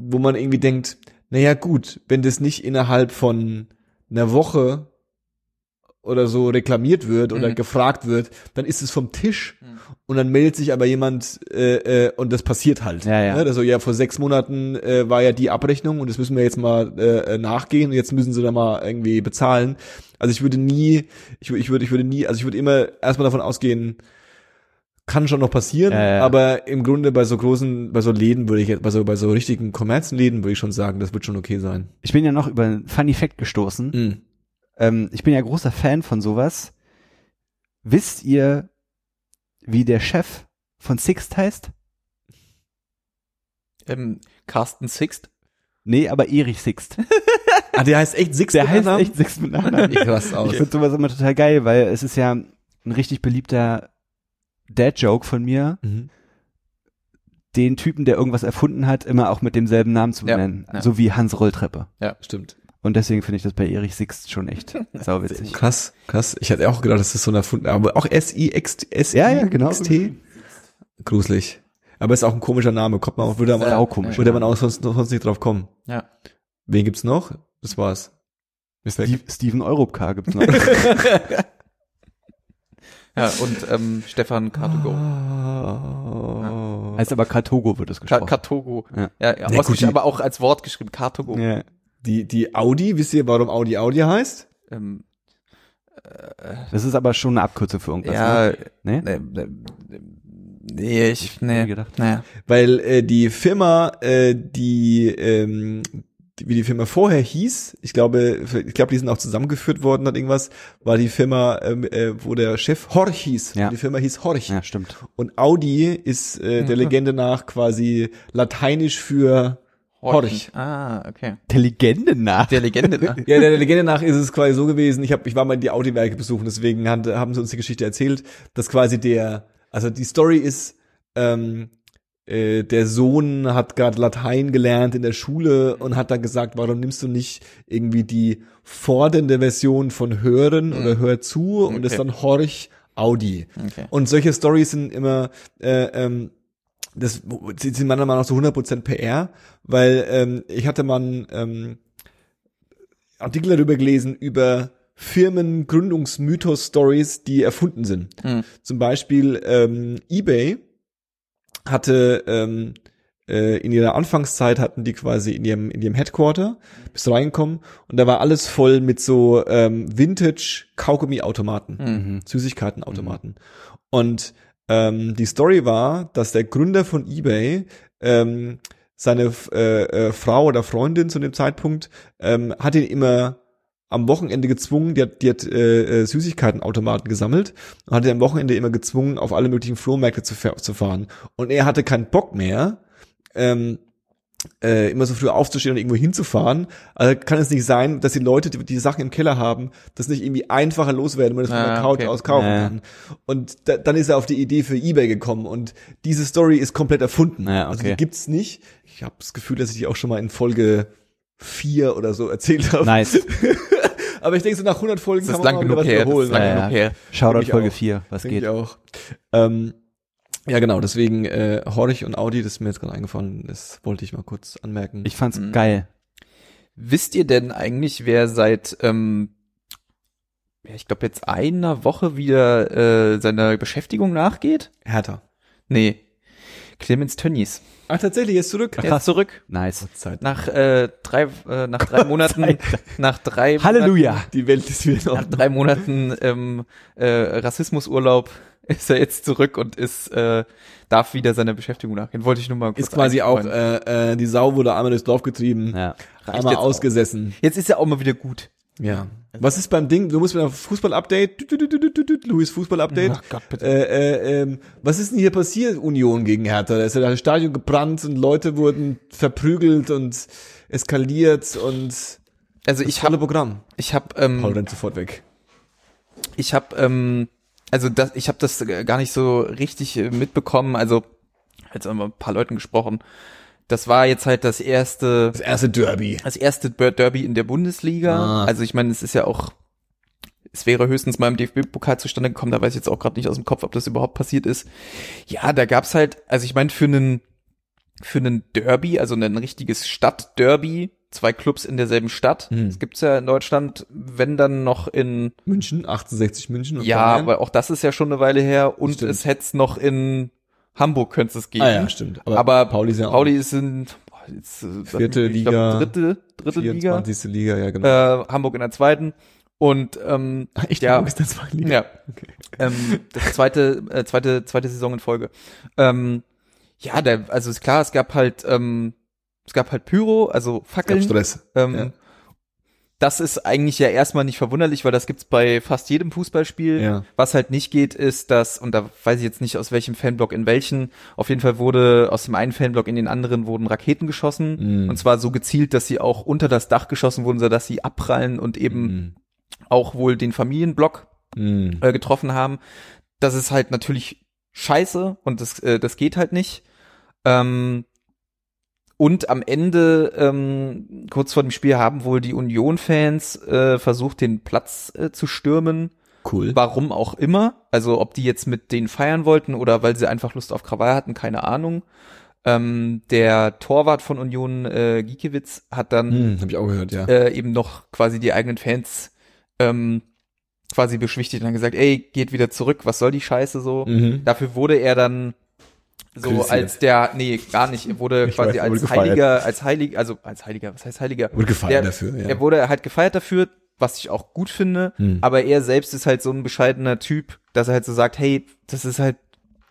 wo man irgendwie denkt, naja gut, wenn das nicht innerhalb von einer Woche oder so reklamiert wird oder Mhm. gefragt wird, dann ist es vom Tisch Mhm. und dann meldet sich aber jemand äh, äh, und das passiert halt. Ja, ja. Ne? Also ja, vor sechs Monaten äh, war ja die Abrechnung und das müssen wir jetzt mal äh, äh, nachgehen und jetzt müssen sie da mal irgendwie bezahlen. Also ich würde nie, ich, ich würde, ich würde nie, also ich würde immer erstmal davon ausgehen, kann schon noch passieren, Ja, ja. aber im Grunde bei so großen, bei so Läden würde ich jetzt, bei so, bei so richtigen Kommerzläden würde ich schon sagen, das wird schon okay sein. Ich bin ja noch über einen Funny Fact gestoßen. Mhm. Ähm, ich bin ja großer Fan von sowas. Wisst ihr, wie der Chef von Sixt heißt? Ähm, Carsten Sixt. Nee, aber Erich Sixt. Ah, der heißt echt Six Der mit heißt Nachnamen? echt Sixt mit Nachnamen. Ich raste aus. Ich finde sowas immer total geil, weil es ist ja ein richtig beliebter Dad-Joke von mir, Mhm. den Typen, der irgendwas erfunden hat, immer auch mit demselben Namen zu Ja, benennen. ja. So wie Hans Rolltreppe. Stimmt. Und deswegen finde ich das bei Erich Sixt schon echt sauwitzig. Krass, krass. Ich hätte auch gedacht, das ist so ein erfunden, aber auch S-I-X, s Ja, ja, genau. t Gruselig. Aber ist auch ein komischer Name, kommt man auch, würde man, Sau komisch. würde man auch sonst, sonst nicht drauf kommen. Ja. Wen gibt's noch? Das war's. Steve, Steven Europcar gibt's noch. Ja, und ähm, Stefan Kartogo. Ah. heißt aber Kartogo wird es gesprochen. Kartogo. Ja. Ja, ja, Ja, gut, aber auch als Wort geschrieben. Kartogo. ja. Die, die Audi, wisst ihr, warum Audi Audi heißt? Ähm, Das ist aber schon eine Abkürzung für irgendwas. ja, Ne? nee, nee, nee, ich, mir nee, gedacht. naja. Weil äh, die Firma, äh, die, ähm, die, wie die Firma vorher hieß, ich glaube, ich glaube, die sind auch zusammengeführt worden hat irgendwas, war die Firma, ähm, äh, wo der Chef Horch hieß. Ja. Die Firma hieß Horch. Ja, stimmt. Und Audi ist äh, der Mhm. Legende nach quasi lateinisch für Horch. Ah, okay. Der Legende nach. Der Legende, ne? Ja, der Legende nach ist es quasi so gewesen, ich, hab, ich war mal die Audi-Werke besuchen, deswegen haben, haben sie uns die Geschichte erzählt, dass quasi der, also die Story ist, ähm, äh, der Sohn hat gerade Latein gelernt in der Schule und hat dann gesagt, warum nimmst du nicht irgendwie die fordernde Version von hören oder hör zu und Okay. ist dann Horch Audi. Okay. Und solche Stories sind immer, äh, ähm, das sind meiner Meinung nach so 100% PR, weil ähm, ich hatte mal einen ähm, Artikel darüber gelesen, über Firmengründungsmythos-Stories, die erfunden sind. Hm. Zum Beispiel ähm, eBay hatte ähm, äh, in ihrer Anfangszeit hatten die quasi in ihrem in ihrem Headquarter bist du reingekommen und da war alles voll mit so ähm, Vintage Kaugummi-Automaten. Mhm. Süßigkeitenautomaten. Und ähm, die Story war, dass der Gründer von eBay ähm, seine äh, äh, Frau oder Freundin zu dem Zeitpunkt ähm, hat ihn immer am Wochenende gezwungen, die hat, die hat äh, äh, Süßigkeitenautomaten gesammelt und hat ihn am Wochenende immer gezwungen, auf alle möglichen Flohmärkte zu, zu fahren. Und er hatte keinen Bock mehr, ähm, äh, immer so früh aufzustehen und irgendwo hinzufahren. Also kann es nicht sein, dass die Leute, die die Sachen im Keller haben, das nicht irgendwie einfacher loswerden, wenn man das von Ah, der Couch okay. aus kaufen Ja. kann. Und da, dann ist er auf die Idee für eBay gekommen und diese Story ist komplett erfunden. Ja, Also okay. die gibt's nicht. Ich habe das Gefühl, dass ich die auch schon mal in Folge vier oder so erzählt habe. Nice. Aber ich denke, so nach 100 Folgen Das kann man lang genug was her. Das wiederholen. ist lang Ja, genug her. Shoutout ich Folge auch. 4, was Denke geht. ich auch. Ähm, ja, genau, deswegen äh, Horch und Audi, das ist mir jetzt gerade eingefallen, das wollte ich mal kurz anmerken. Ich fand's Mhm. geil. Wisst ihr denn eigentlich, wer seit, ähm, ja, ich glaube jetzt einer Woche wieder äh, seiner Beschäftigung nachgeht? Hertha. Nee. Clemens Tönnies. Ah, tatsächlich, er ist zurück. Der ist zurück. Nice. Zeit. Nach äh, drei, äh, nach drei Monaten, nach drei Halleluja. Die Welt ist wieder Nach drei Monaten ähm, äh, Rassismusurlaub ist er jetzt zurück und ist äh, darf wieder seiner Beschäftigung nachgehen. Wollte ich nur mal kurz Ist quasi auch, äh, äh, die Sau wurde einmal durchs Dorf getrieben, Ja. Einmal jetzt auch. ausgesessen. Jetzt ist er auch mal wieder gut. Ja. Was ist beim Ding? Du musst mit einem Fußball-Update, Louis Fußball-Update. Ach Gott, bitte. Äh, äh, ähm, was ist denn hier passiert, Union gegen Hertha? Da ist ja das Stadion gebrannt und Leute wurden verprügelt und eskaliert und Also ich habe Programm. ich habe ähm, Paul rennt sofort weg. ich habe ähm, also das ich habe das äh, gar nicht so richtig äh, mitbekommen, also jetzt haben wir ein paar Leuten gesprochen. Das war jetzt halt das erste Das erste Derby. das erste Derby in der Bundesliga. Ah. Also ich meine, es ist ja auch, es wäre höchstens mal im DFB-Pokal zustande gekommen, da weiß ich jetzt auch gerade nicht aus dem Kopf, ob das überhaupt passiert ist. Ja, da gab's halt, also ich meine, für einen für einen Derby, also ein richtiges Stadtderby, zwei Clubs in derselben Stadt. Hm. Das gibt's ja in Deutschland, wenn dann noch in, München, 68 München. Ja, Bayern. aber auch das ist ja schon eine Weile her und Stimmt. es hätte es noch in Hamburg könnte es geben. Ah ja, stimmt. Aber Pauli ist ja auch Pauli ist in boah, jetzt, äh, Vierte ich glaub, Liga, dritte, dritte Liga. 24. Liga, ja genau. äh, Hamburg in der zweiten und ähm, Echt, ja. Hamburg ist der zweite Liga. ja, ähm, das zweite, äh, zweite, zweite Saison in Folge. Ähm, ja, der, also ist klar, es gab halt, ähm, es gab halt Pyro, also Ich hab Fackeln. Stress. Ähm, Ja. Das ist eigentlich ja erstmal nicht verwunderlich, weil das gibt's bei fast jedem Fußballspiel. Ja. Was halt nicht geht, ist, dass, und da weiß ich jetzt nicht aus welchem Fanblock in welchen, auf jeden Fall wurde aus dem einen Fanblock in den anderen wurden Raketen geschossen. Mhm. Und zwar so gezielt, dass sie auch unter das Dach geschossen wurden, sodass sie abprallen und eben Mhm. auch wohl den Familienblock Mhm. äh, getroffen haben. Das ist halt natürlich scheiße und das, äh, das geht halt nicht. Ähm, und am Ende, ähm, kurz vor dem Spiel, haben wohl die Union-Fans äh, versucht, den Platz äh, zu stürmen. Cool. Warum auch immer. Also ob die jetzt mit denen feiern wollten oder weil sie einfach Lust auf Krawall hatten, keine Ahnung. Ähm, der Torwart von Union, äh, Giekewitz, hat dann Hm, hab ich auch gehört, ja. äh, eben noch quasi die eigenen Fans ähm, quasi beschwichtigt und dann gesagt, ey, geht wieder zurück, was soll die Scheiße so? Mhm. Dafür wurde er dann so Kritisiert. als der, nee, gar nicht, er wurde Ich quasi weiß, wurde als gefeiert. Heiliger, als Heiliger, also als Heiliger, was heißt Heiliger? Wurde gefeiert Der- dafür, ja. Er wurde halt gefeiert dafür, was ich auch gut finde, Hm. aber er selbst ist halt so ein bescheidener Typ, dass er halt so sagt, hey, das ist halt,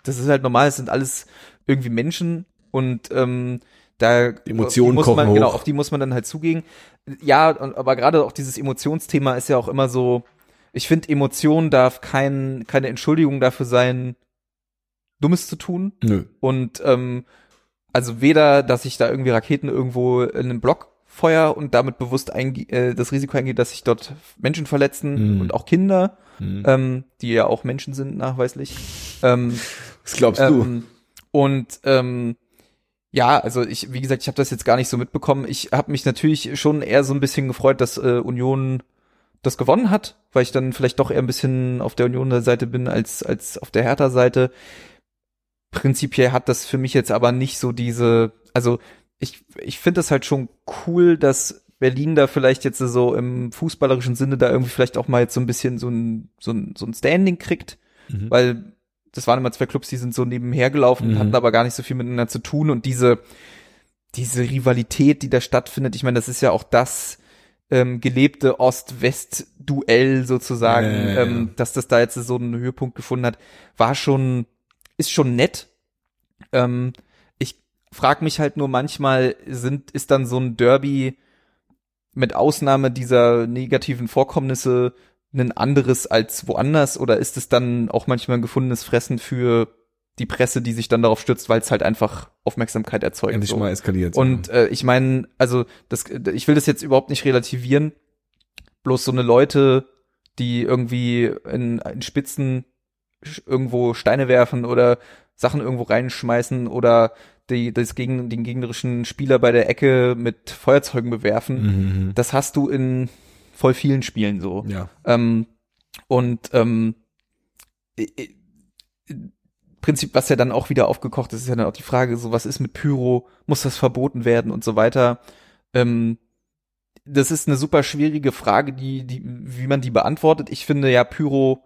das ist halt normal, es sind alles irgendwie Menschen und ähm, da Emotionen muss man, genau, hoch. auf die muss man dann halt zugehen. Ja, aber gerade auch dieses Emotionsthema ist ja auch immer so, ich finde, Emotion darf kein, keine Entschuldigung dafür sein, Dummes zu tun. Nö. Und ähm, also weder, dass ich da irgendwie Raketen irgendwo in einen Block feuer und damit bewusst einge äh, das Risiko eingeht, dass sich dort Menschen verletzen Mhm. und auch Kinder, Hm. ähm, die ja auch Menschen sind nachweislich. Ähm, Was glaubst du? ähm, und ähm, ja, also ich, wie gesagt, ich habe das jetzt gar nicht so mitbekommen. Ich habe mich natürlich schon eher so ein bisschen gefreut, dass äh, Union das gewonnen hat, weil ich dann vielleicht doch eher ein bisschen auf der Union-Seite bin als als auf der Hertha-Seite. Prinzipiell hat das für mich jetzt aber nicht so diese, also ich ich finde das halt schon cool, dass Berlin da vielleicht jetzt so im fußballerischen Sinne da irgendwie vielleicht auch mal jetzt so ein bisschen so ein so ein, so ein Standing kriegt Mhm. weil das waren immer zwei Clubs, die sind so nebenher gelaufen, Mhm. hatten aber gar nicht so viel miteinander zu tun und diese diese Rivalität, die da stattfindet, ich meine, das ist ja auch das ähm, gelebte Ost-West-Duell sozusagen, Ja, ja, ja. Ähm, dass das da jetzt so einen Höhepunkt gefunden hat, war schon, ist schon nett. Ähm, ich frage mich halt nur manchmal, sind, ist dann so ein Derby mit Ausnahme dieser negativen Vorkommnisse ein anderes als woanders oder ist es dann auch manchmal ein gefundenes Fressen für die Presse, die sich dann darauf stürzt, weil es halt einfach Aufmerksamkeit erzeugt. Endlich so. mal eskaliert. Und äh, ich meine, also das, ich will das jetzt überhaupt nicht relativieren. Bloß so eine Leute, die irgendwie in, in Spitzen irgendwo Steine werfen oder Sachen irgendwo reinschmeißen oder die, das gegen den gegnerischen Spieler bei der Ecke mit Feuerzeugen bewerfen. Mhm. Das hast du in voll vielen Spielen so. Ja. Ähm, und ähm, Prinzip, was ja dann auch wieder aufgekocht ist, ist ja dann auch die Frage, so was ist mit Pyro, muss das verboten werden und so weiter. Ähm, das ist eine super schwierige Frage, die, die, wie man die beantwortet. Ich finde ja Pyro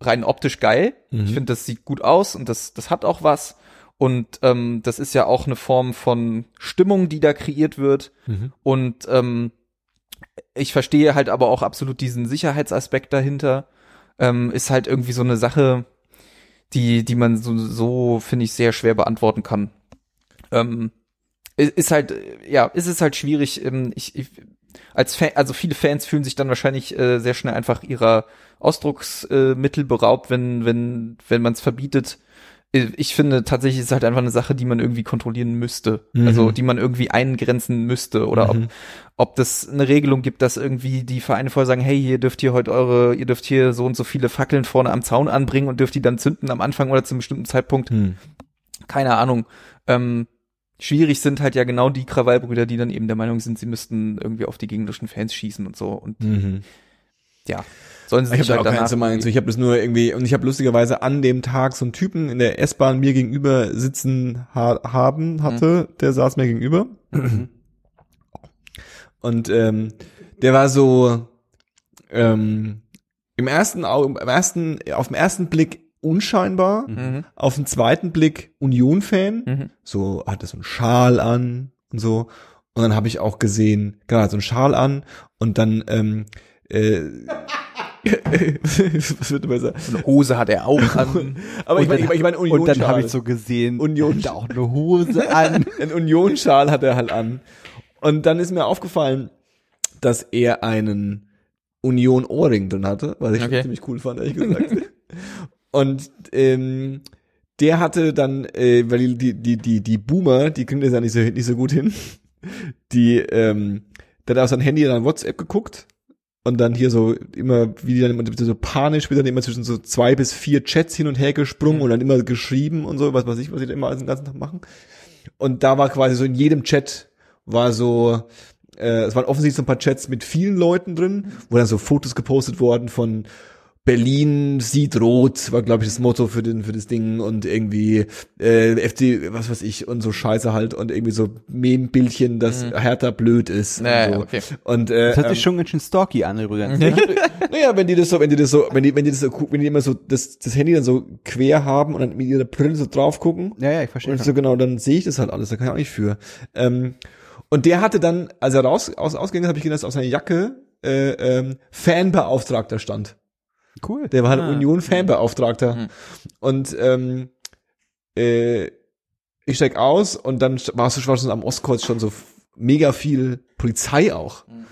rein optisch geil. Mhm. Ich finde, das sieht gut aus und das, das hat auch was. Und ähm, das ist ja auch eine Form von Stimmung, die da kreiert wird. Mhm. Und ähm, ich verstehe halt aber auch absolut diesen Sicherheitsaspekt dahinter. Ähm, ist halt irgendwie so eine Sache, die, die man so, so finde ich, sehr schwer beantworten kann. Ähm, ist halt, ja, ist es halt schwierig. Ähm, ich, ich, als Fan, also viele Fans fühlen sich dann wahrscheinlich äh, sehr schnell einfach ihrer Ausdrucksmittel Mittel beraubt, wenn, wenn, wenn man es verbietet. Äh, Ich finde tatsächlich ist es halt einfach eine Sache, die man irgendwie kontrollieren müsste. Mhm. Also die man irgendwie eingrenzen müsste. Oder ob, Mhm. ob das eine Regelung gibt, dass irgendwie die Vereine vorher sagen, hey, hier dürft ihr heute eure, ihr dürft hier so und so viele Fackeln vorne am Zaun anbringen und dürft die dann zünden am Anfang oder zu einem bestimmten Zeitpunkt. Mhm. Keine Ahnung. Ähm, schwierig sind halt ja genau die Krawallbrüder, die dann eben der Meinung sind, sie müssten irgendwie auf die gegnerischen Fans schießen und so. Und Mhm. ja, sollen sie Ich habe halt auch einzige Meinung zu. Ich habe das nur irgendwie und ich habe lustigerweise an dem Tag so einen Typen in der S-Bahn mir gegenüber sitzen ha haben hatte, der saß mir gegenüber und ähm, der war so ähm, im ersten im ersten auf den ersten Blick unscheinbar, Mhm. auf den zweiten Blick Union-Fan, Mhm. so hatte so einen Schal an und so. Und dann habe ich auch gesehen, genau, so einen Schal an und dann ähm, äh, was wird besser? Eine Hose hat er auch an. Aber ich meine, ich meine, ich meine Und dann Union-Schal. habe ich so gesehen, Union- und auch eine Hose an. Ein Union-Schal hat er halt an. Und dann ist mir aufgefallen, dass er einen Union-Ohrring drin hatte, was ich Okay. ziemlich cool fand, ehrlich gesagt. Und ähm, der hatte dann, äh, weil die, die, die, die Boomer, die kriegen das ja nicht so, nicht so gut hin, die, ähm, der hat auf sein Handy dann WhatsApp geguckt und dann hier so immer, wie die dann immer so panisch, dann immer zwischen so zwei bis vier Chats hin und her gesprungen Mhm. und dann immer geschrieben und so, was weiß ich, was die da immer den ganzen Tag machen. Und da war quasi so in jedem Chat war so, äh, es waren offensichtlich so ein paar Chats mit vielen Leuten drin, wo dann so Fotos gepostet worden von Berlin sieht rot, war glaube ich das Motto für den für das Ding und irgendwie äh, FD was weiß ich und so Scheiße halt und irgendwie so Meme-Bildchen, dass Hertha blöd ist Naja, und so. okay. Und äh, Das hört ähm, sich schon ganz schön stalky an übrigens. naja, wenn die das so, wenn die das so, wenn die, wenn die das so, wenn die immer so das, das Handy dann so quer haben und dann mit ihrer Brille so drauf gucken, Ja, ja, ich verstehe. und so genau, dann sehe ich das halt alles, da kann ich auch nicht für. Ähm, und der hatte dann, als er raus aus, ausgegangen ist, habe ich gesehen, dass auf seiner Jacke äh, ähm, Fanbeauftragter stand. Cool. Der war halt Ah. Union-Fanbeauftragter. Hm. Und ähm, äh, ich steig aus und dann st- war es war schon am Ostkreuz schon so mega viel Polizei auch. Hm.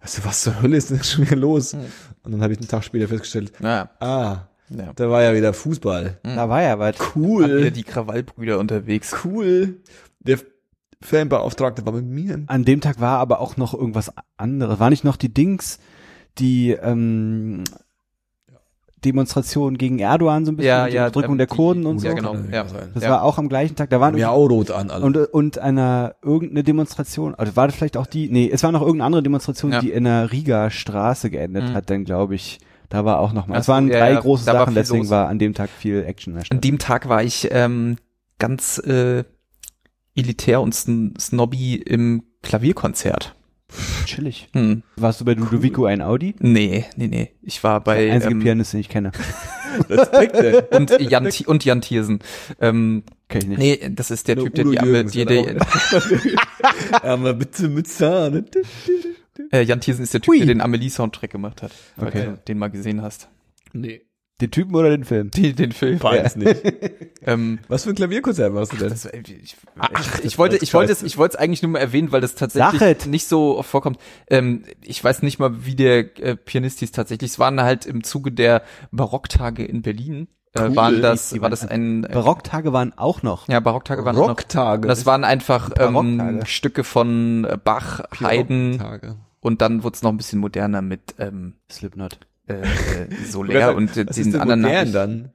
Also was zur Hölle ist denn schon wieder los? Hm. Und dann habe ich einen Tag später festgestellt, Ja, ah, ja. da war ja wieder Fußball. Da war ja was. Cool, wieder die Krawallbrüder unterwegs. cool. Der Fanbeauftragte war mit mir. An dem Tag war aber auch noch irgendwas anderes. War nicht noch die Dings, die ähm, Demonstration gegen Erdogan so ein bisschen, Ja, und die ja, Unterdrückung ähm, der die- Kurden und so. Ja, genau. Ja. Das Ja. war auch am gleichen Tag. Da waren Ja, auch rot an alle. und und einer irgendeine Demonstration, also war das vielleicht auch die, nee, es war noch irgendeine andere Demonstration, Ja. die in der Riga Straße geendet Mhm. hat, dann glaube ich. Da war auch noch mal. Ach Es waren drei ja, große Sachen, deswegen los. war an dem Tag viel Action An dem Tag war ich ähm, ganz äh, elitär und sn snobby im Klavierkonzert. Chillig. Hm. Warst du bei Ludovico ein Audi? Nee, nee, nee. Ich war bei Der einzige ähm, Pianist, den ich kenne. Respekt, ey. und Jan, und Jan Thiersen. Ähm, Kenn ich nicht. nee, das ist der Nur Typ, der die, Jürgens die, der Aber bitte mit Zahn. äh, Jan Thiersen ist der Typ, Hui. der den Amelie-Soundtrack gemacht hat, Okay. du den mal gesehen hast. Nee. Den Typen oder den Film? Den, den Film. Beides nicht. Ähm, Was für ein Klavierkonzert warst du denn? das, ich, ich, Ach, ich wollte, ich wollte es, ich wollte es eigentlich nur mal erwähnen, weil das tatsächlich Sachet. nicht so oft vorkommt. Ähm, ich weiß nicht mal, wie der äh, Pianist hieß tatsächlich. Es waren halt im Zuge der Barocktage in Berlin. äh, Cool. waren das, war das ein, äh, Barocktage waren auch noch. ja, Barocktage waren auch noch. Das waren einfach ähm. Stücke von äh, Bach, Haydn Tage. und dann wurde es noch ein bisschen moderner mit ähm, Slipknot. Äh, äh, Soler und ist den denn anderen. modern Nachrichten. dann?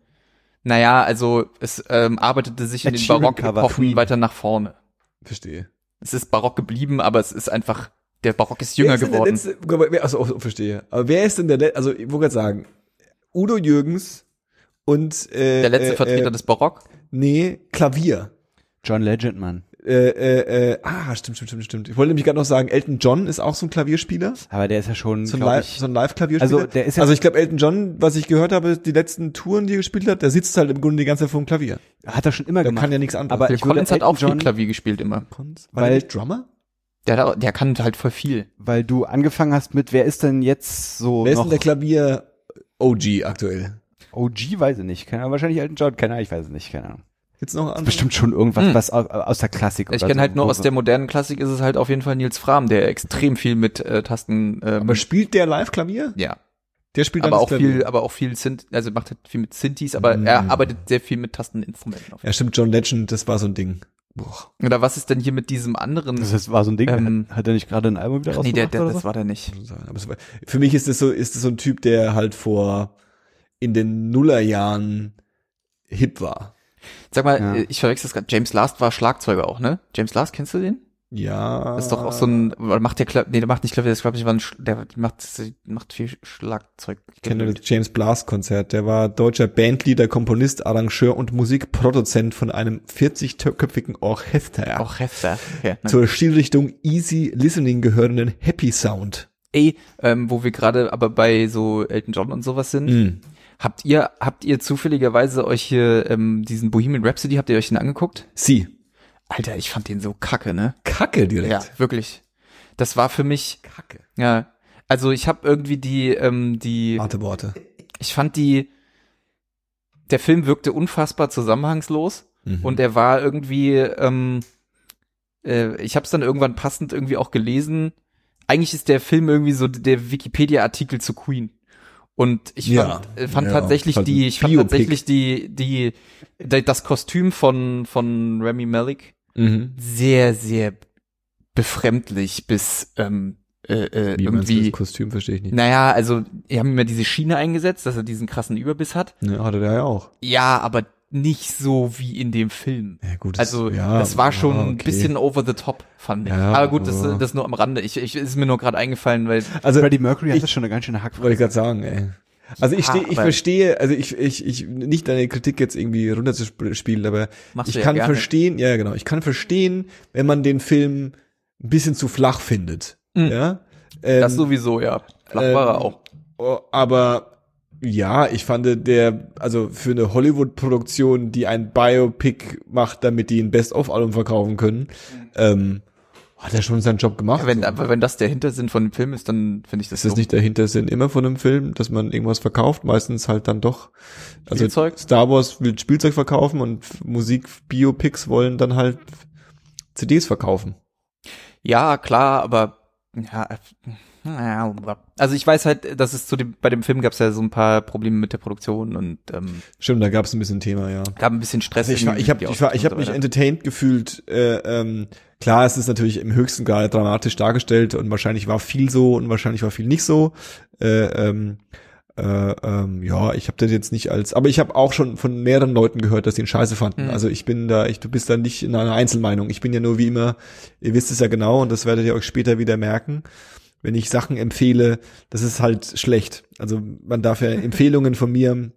Naja, also es ähm, arbeitete sich in Ed den Barockepochen weiter nach vorne. Verstehe. Es ist barock geblieben, aber es ist einfach, der Barock ist jünger ist geworden. Letzte, wer- also, oh, verstehe. Aber wer ist denn der letzte, also ich wollte gerade sagen, Udo Jürgens und äh, Der letzte äh, Vertreter äh, des Barock. Nee, Klavier. John Legend, Mann. Äh, äh, äh, ah, stimmt, stimmt, stimmt, stimmt. Ich wollte nämlich gerade noch sagen, Elton John ist auch so ein Klavierspieler. Aber der ist ja schon, So ein Live, ich, so ein Live-Klavierspieler. Also, der ist ja- also ich glaube, Elton John, was ich gehört habe, die letzten Touren, die er gespielt hat, der sitzt halt im Grunde die ganze Zeit vor dem Klavier. hat er schon immer Der gemacht. kann ja nichts anderes. Aber würde Collins hat auch viel John- Klavier gespielt immer. Cons- weil- War der nicht Drummer? Der, der kann halt voll viel. weil du angefangen hast mit, wer ist denn jetzt so Wer ist noch denn der Klavier OG aktuell? OG, weiß ich nicht. Keine Ahnung, wahrscheinlich Elton John, keine Ahnung, ich weiß es nicht, keine Ahnung. Gibt's noch andere? Bestimmt schon irgendwas, Hm. was aus, der Klassik Ich oder kenne so. halt nur aus der modernen Klassik ist es halt auf jeden Fall Nils Fram, der extrem viel mit äh, Tasten, ähm, Aber spielt der Live-Klavier? ja, Der spielt aber auch Klavier. viel, aber auch viel Synth, also macht halt viel mit Synthes, aber Mm. er arbeitet sehr viel mit Tasteninstrumenten. Auf. Ja, stimmt, John Legend, das war so ein Ding. Boah. Oder was ist denn hier mit diesem anderen? Das ist- war so ein Ding, Ähm, hat, hat er nicht gerade ein Album wieder Ach nee, der, rausgebracht der, oder das so? war der nicht. war, für mich ist das so, ist das so ein Typ, der halt vor in den Nullerjahren hip war. Sag mal, Ja. ich verwechsel das gerade. James Last war Schlagzeuger auch, ne? James Last, kennst du den? Ja. Das ist doch auch so ein, macht der Kla nee, der macht nicht Klavier, das glaube ich war ein, der macht, macht viel Schlagzeug. Ich kenne das James Blast Konzert. Der war deutscher Bandleader, Komponist, Arrangeur und Musikproduzent von einem 40-köpfigen Orchester. Ja, ne? Zur Stilrichtung Easy Listening gehörenden Happy Sound. Ey, ähm, wo wir gerade aber bei so Elton John und sowas sind. Mm. Habt ihr, habt ihr zufälligerweise euch hier ähm, diesen Bohemian Rhapsody, habt ihr euch den angeguckt? Sie. Alter, ich fand den so kacke, ne? Kacke direkt. Ja, wirklich. Das war für mich, Kacke. ja, also ich habe irgendwie die, ähm, die, Harte Worte. ich fand die, der Film wirkte unfassbar zusammenhangslos Mhm. und er war irgendwie, ähm, äh, ich habe es dann irgendwann passend irgendwie auch gelesen. Eigentlich ist der Film irgendwie so der Wikipedia-Artikel zu Queen. Und ich Ja, fand, äh, fand ja, tatsächlich halt ein die, ich fand Biopic. tatsächlich die, die, die, das Kostüm von, von Remy Malek Mhm. sehr, sehr befremdlich bis ähm, äh, äh, Wie irgendwie. das Kostüm verstehe ich nicht. Naja, also die haben immer diese Schiene eingesetzt, dass er diesen krassen Überbiss hat. Ne, hatte der ja auch. Ja, aber nicht so wie in dem Film. Ja, gut. das- Also ja, das war schon ja, ein okay. bisschen over the top, fand ich. Ja, aber gut, das, ja. das nur am Rande. Ich, ich ist mir nur gerade eingefallen, weil Also Freddie Mercury ich- hatte schon eine ganz schöne Hackfresse. wollte ich gerade sagen, ey. Also ich Ja, stehe, ich verstehe, also ich, ich, ich, nicht deine Kritik jetzt irgendwie runterzuspielen, aber Machst ich ja kann gerne. verstehen, ja genau, ich kann verstehen, wenn man den Film ein bisschen zu flach findet, Mhm. ja. Ähm, das sowieso, ja. Flach war er ähm, auch. oh, Aber ja, ich fand der, also für eine Hollywood-Produktion, die ein Biopic macht, damit die ein Best-of-Album verkaufen können, ähm, hat er schon seinen Job gemacht. Ja, wenn, aber wenn das der Hintersinn von dem Film ist, dann finde ich das ist das nicht der Hintersinn immer von einem Film, dass man irgendwas verkauft? Meistens halt dann doch. Also Spielzeug? Star Wars will Spielzeug verkaufen und Musik-Biopics wollen dann halt CDs verkaufen. Ja, klar, aber ja, äh, ja, also ich weiß halt, dass es zu dem bei dem Film gab es ja so ein paar Probleme mit der Produktion und ähm, Stimmt, da gab es ein bisschen Thema, ja. gab ein bisschen Stress. Also ich war, ich habe ich war, ich habe mich entertained gefühlt. Äh, ähm, klar, es ist natürlich im höchsten Grade dramatisch dargestellt und wahrscheinlich war viel so und wahrscheinlich war viel nicht so. Äh, ähm, äh, ähm, ja, ich habe das jetzt nicht als, aber ich habe auch schon von mehreren Leuten gehört, dass sie ihn scheiße fanden. Mhm. Also ich bin da, ich, du bist da nicht in einer Einzelmeinung. Ich bin ja nur wie immer, ihr wisst es ja genau und das werdet ihr euch später wieder merken. Wenn ich Sachen empfehle, das ist halt schlecht. Also man darf ja Empfehlungen von mir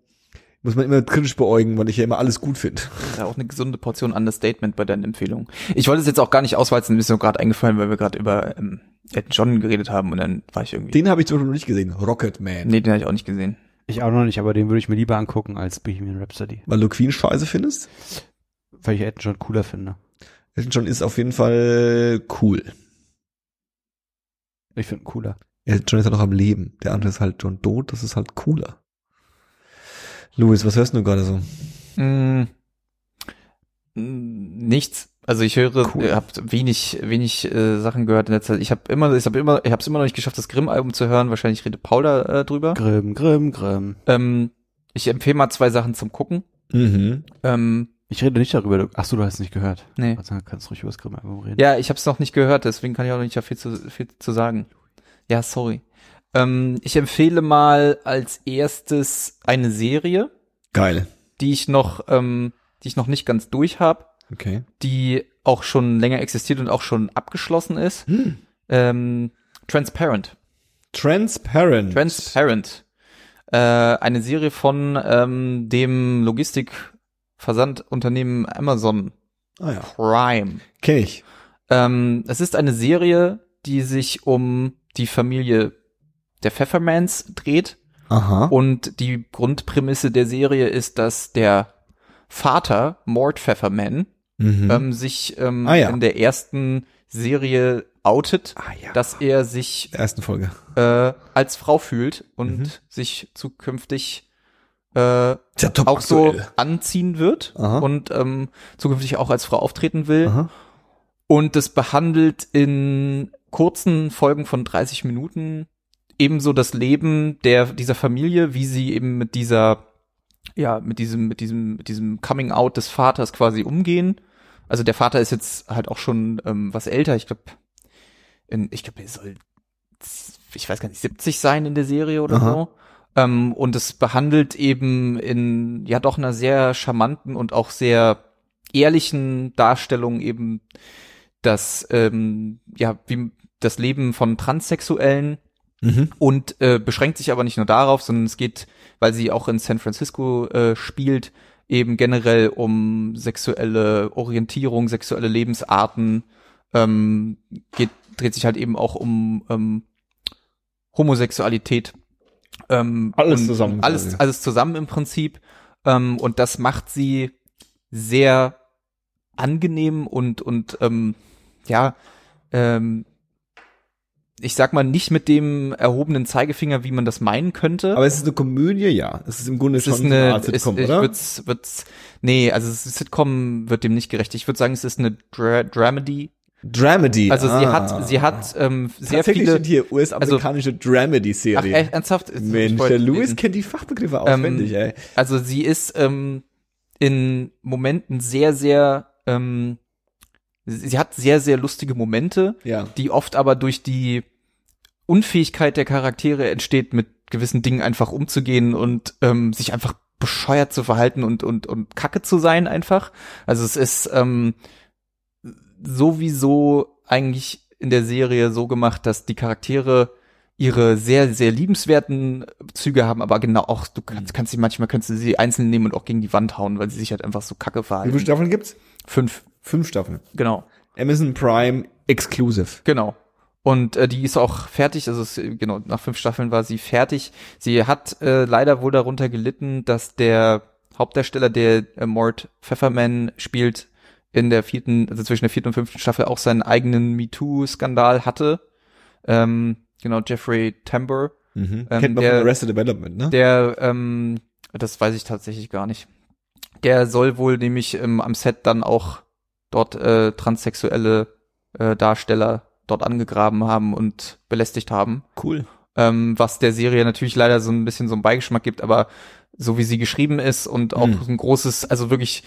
muss man immer kritisch beäugen, weil ich ja immer alles gut finde. Ja, auch eine gesunde Portion Understatement bei deinen Empfehlungen. Ich wollte es jetzt auch gar nicht auswalzen, mir ist nur gerade eingefallen, weil wir gerade über ähm, Elton John geredet haben und dann war ich irgendwie. Den habe ich zum Beispiel noch nicht gesehen. Rocket Man. nee, den habe ich auch nicht gesehen. Ich auch noch nicht, aber den würde ich mir lieber angucken als Bohemian Rhapsody. Weil du Queen scheiße findest? Weil ich Elton John cooler finde. Elton John ist auf jeden Fall cool. Ich finde ihn cooler. Elton John ist ja noch am Leben. Der andere ist halt schon tot. Das ist halt cooler. Louis, was hörst du gerade so? Mm, nichts. Also ich höre, Cool. äh, hab wenig, wenig äh, Sachen gehört in der Zeit. Ich habe immer, ich habe immer, ich habe es immer noch nicht geschafft, das Grimm-Album zu hören. Wahrscheinlich redet Paul da äh, drüber. Grimm, Grimm, Grimm. Ähm, ich empfehle mal zwei Sachen zum Gucken. Mhm. Ähm, Ich rede nicht darüber. du- Ach so, du hast es nicht gehört. nee. Also, kannst ruhig über das Grimm-Album reden. Ja, ich habe es noch nicht gehört, deswegen kann ich auch noch nicht viel zu, viel zu sagen. Ja, sorry. Ähm, ich empfehle mal als erstes eine Serie, Geil. die ich noch, ähm, die ich noch nicht ganz durch habe, Okay. die auch schon länger existiert und auch schon abgeschlossen ist. Ähm, Transparent. Transparent. Transparent. Äh, eine Serie von ähm, dem Logistikversandunternehmen Amazon Ah ja. Prime. Kenn ich. Ähm, es ist eine Serie, die sich um die Familie der Pfeffermans dreht. Aha. Und die Grundprämisse der Serie ist, dass der Vater, Mort Pfefferman, Mhm. ähm, sich ähm, Ah, ja. in der ersten Serie outet, ah ja. dass er sich der ersten Folge. äh, als Frau fühlt und Mhm. sich zukünftig äh, auch so anziehen wird Aha. und ähm, zukünftig auch als Frau auftreten will. Aha. Und es behandelt in kurzen Folgen von 30 Minuten ebenso das Leben der dieser Familie, wie sie eben mit dieser ja mit diesem mit diesem mit diesem Coming Out des Vaters quasi umgehen. Also der Vater ist jetzt halt auch schon ähm, was älter. Ich glaube, ich glaube, er soll ich weiß gar nicht 70 sein in der Serie oder Aha. so. Ähm, und es behandelt eben in ja doch einer sehr charmanten und auch sehr ehrlichen Darstellung eben das ähm, ja wie das Leben von Transsexuellen Mhm. und äh, beschränkt sich aber nicht nur darauf, sondern es geht, weil sie auch in San Francisco äh, spielt, eben generell um sexuelle Orientierung, sexuelle Lebensarten, ähm, geht, dreht sich halt eben auch um ähm, Homosexualität. Ähm, Alles zusammen Alles, alles zusammen im Prinzip. Ähm, und das macht sie sehr angenehm und, und ähm, ja, ähm, ich sag mal, nicht mit dem erhobenen Zeigefinger, wie man das meinen könnte. Aber es ist eine Komödie, ja. Es ist im Grunde es schon ist eine, Art es, Sitcom, ich oder? würd's, würd's, nee, also ist Sitcom wird dem nicht gerecht. Ich würde sagen, es ist eine Dra Dramedy. Dramedy. Also sie ah. hat, sie hat ähm, sehr viele. hier US-amerikanische Ach, Dramedy-Serie. echt, ernsthaft? Mensch, der Louis kennt die Fachbegriffe auswendig, ey. Also sie ist ähm, in Momenten sehr, sehr, ähm, sie sie hat sehr, sehr lustige Momente, Ja. die oft aber durch die Unfähigkeit der Charaktere entsteht, mit gewissen Dingen einfach umzugehen und ähm, sich einfach bescheuert zu verhalten und und und Kacke zu sein einfach. Also es ist ähm, sowieso eigentlich in der Serie so gemacht, dass die Charaktere ihre sehr sehr liebenswerten Züge haben, aber genau auch du kannst, kannst sie manchmal kannst du sie einzeln nehmen und auch gegen die Wand hauen, weil sie sich halt einfach so Kacke Wie viele verhalten. Staffeln gibt's? Fünf, Fünf Staffeln. genau. Amazon Prime Exclusive. Genau. Und äh, die ist auch fertig, also es, genau, nach fünf Staffeln war sie fertig. Sie hat äh, leider wohl darunter gelitten, dass der Hauptdarsteller, der äh, Mort Pfefferman spielt, in der vierten, also zwischen der vierten und fünften Staffel auch seinen eigenen MeToo-Skandal hatte. Ähm, genau, Jeffrey Tambor, Mhm. Ähm, Kennt man der- von Arrested Development, ne? der, ähm, das weiß ich tatsächlich gar nicht. Der soll wohl nämlich ähm, am Set dann auch dort äh, transsexuelle äh, Darsteller dort angegraben haben und belästigt haben. cool. Ähm, was der Serie natürlich leider so ein bisschen so einen Beigeschmack gibt, aber so wie sie geschrieben ist und auch Hm. ein großes, also wirklich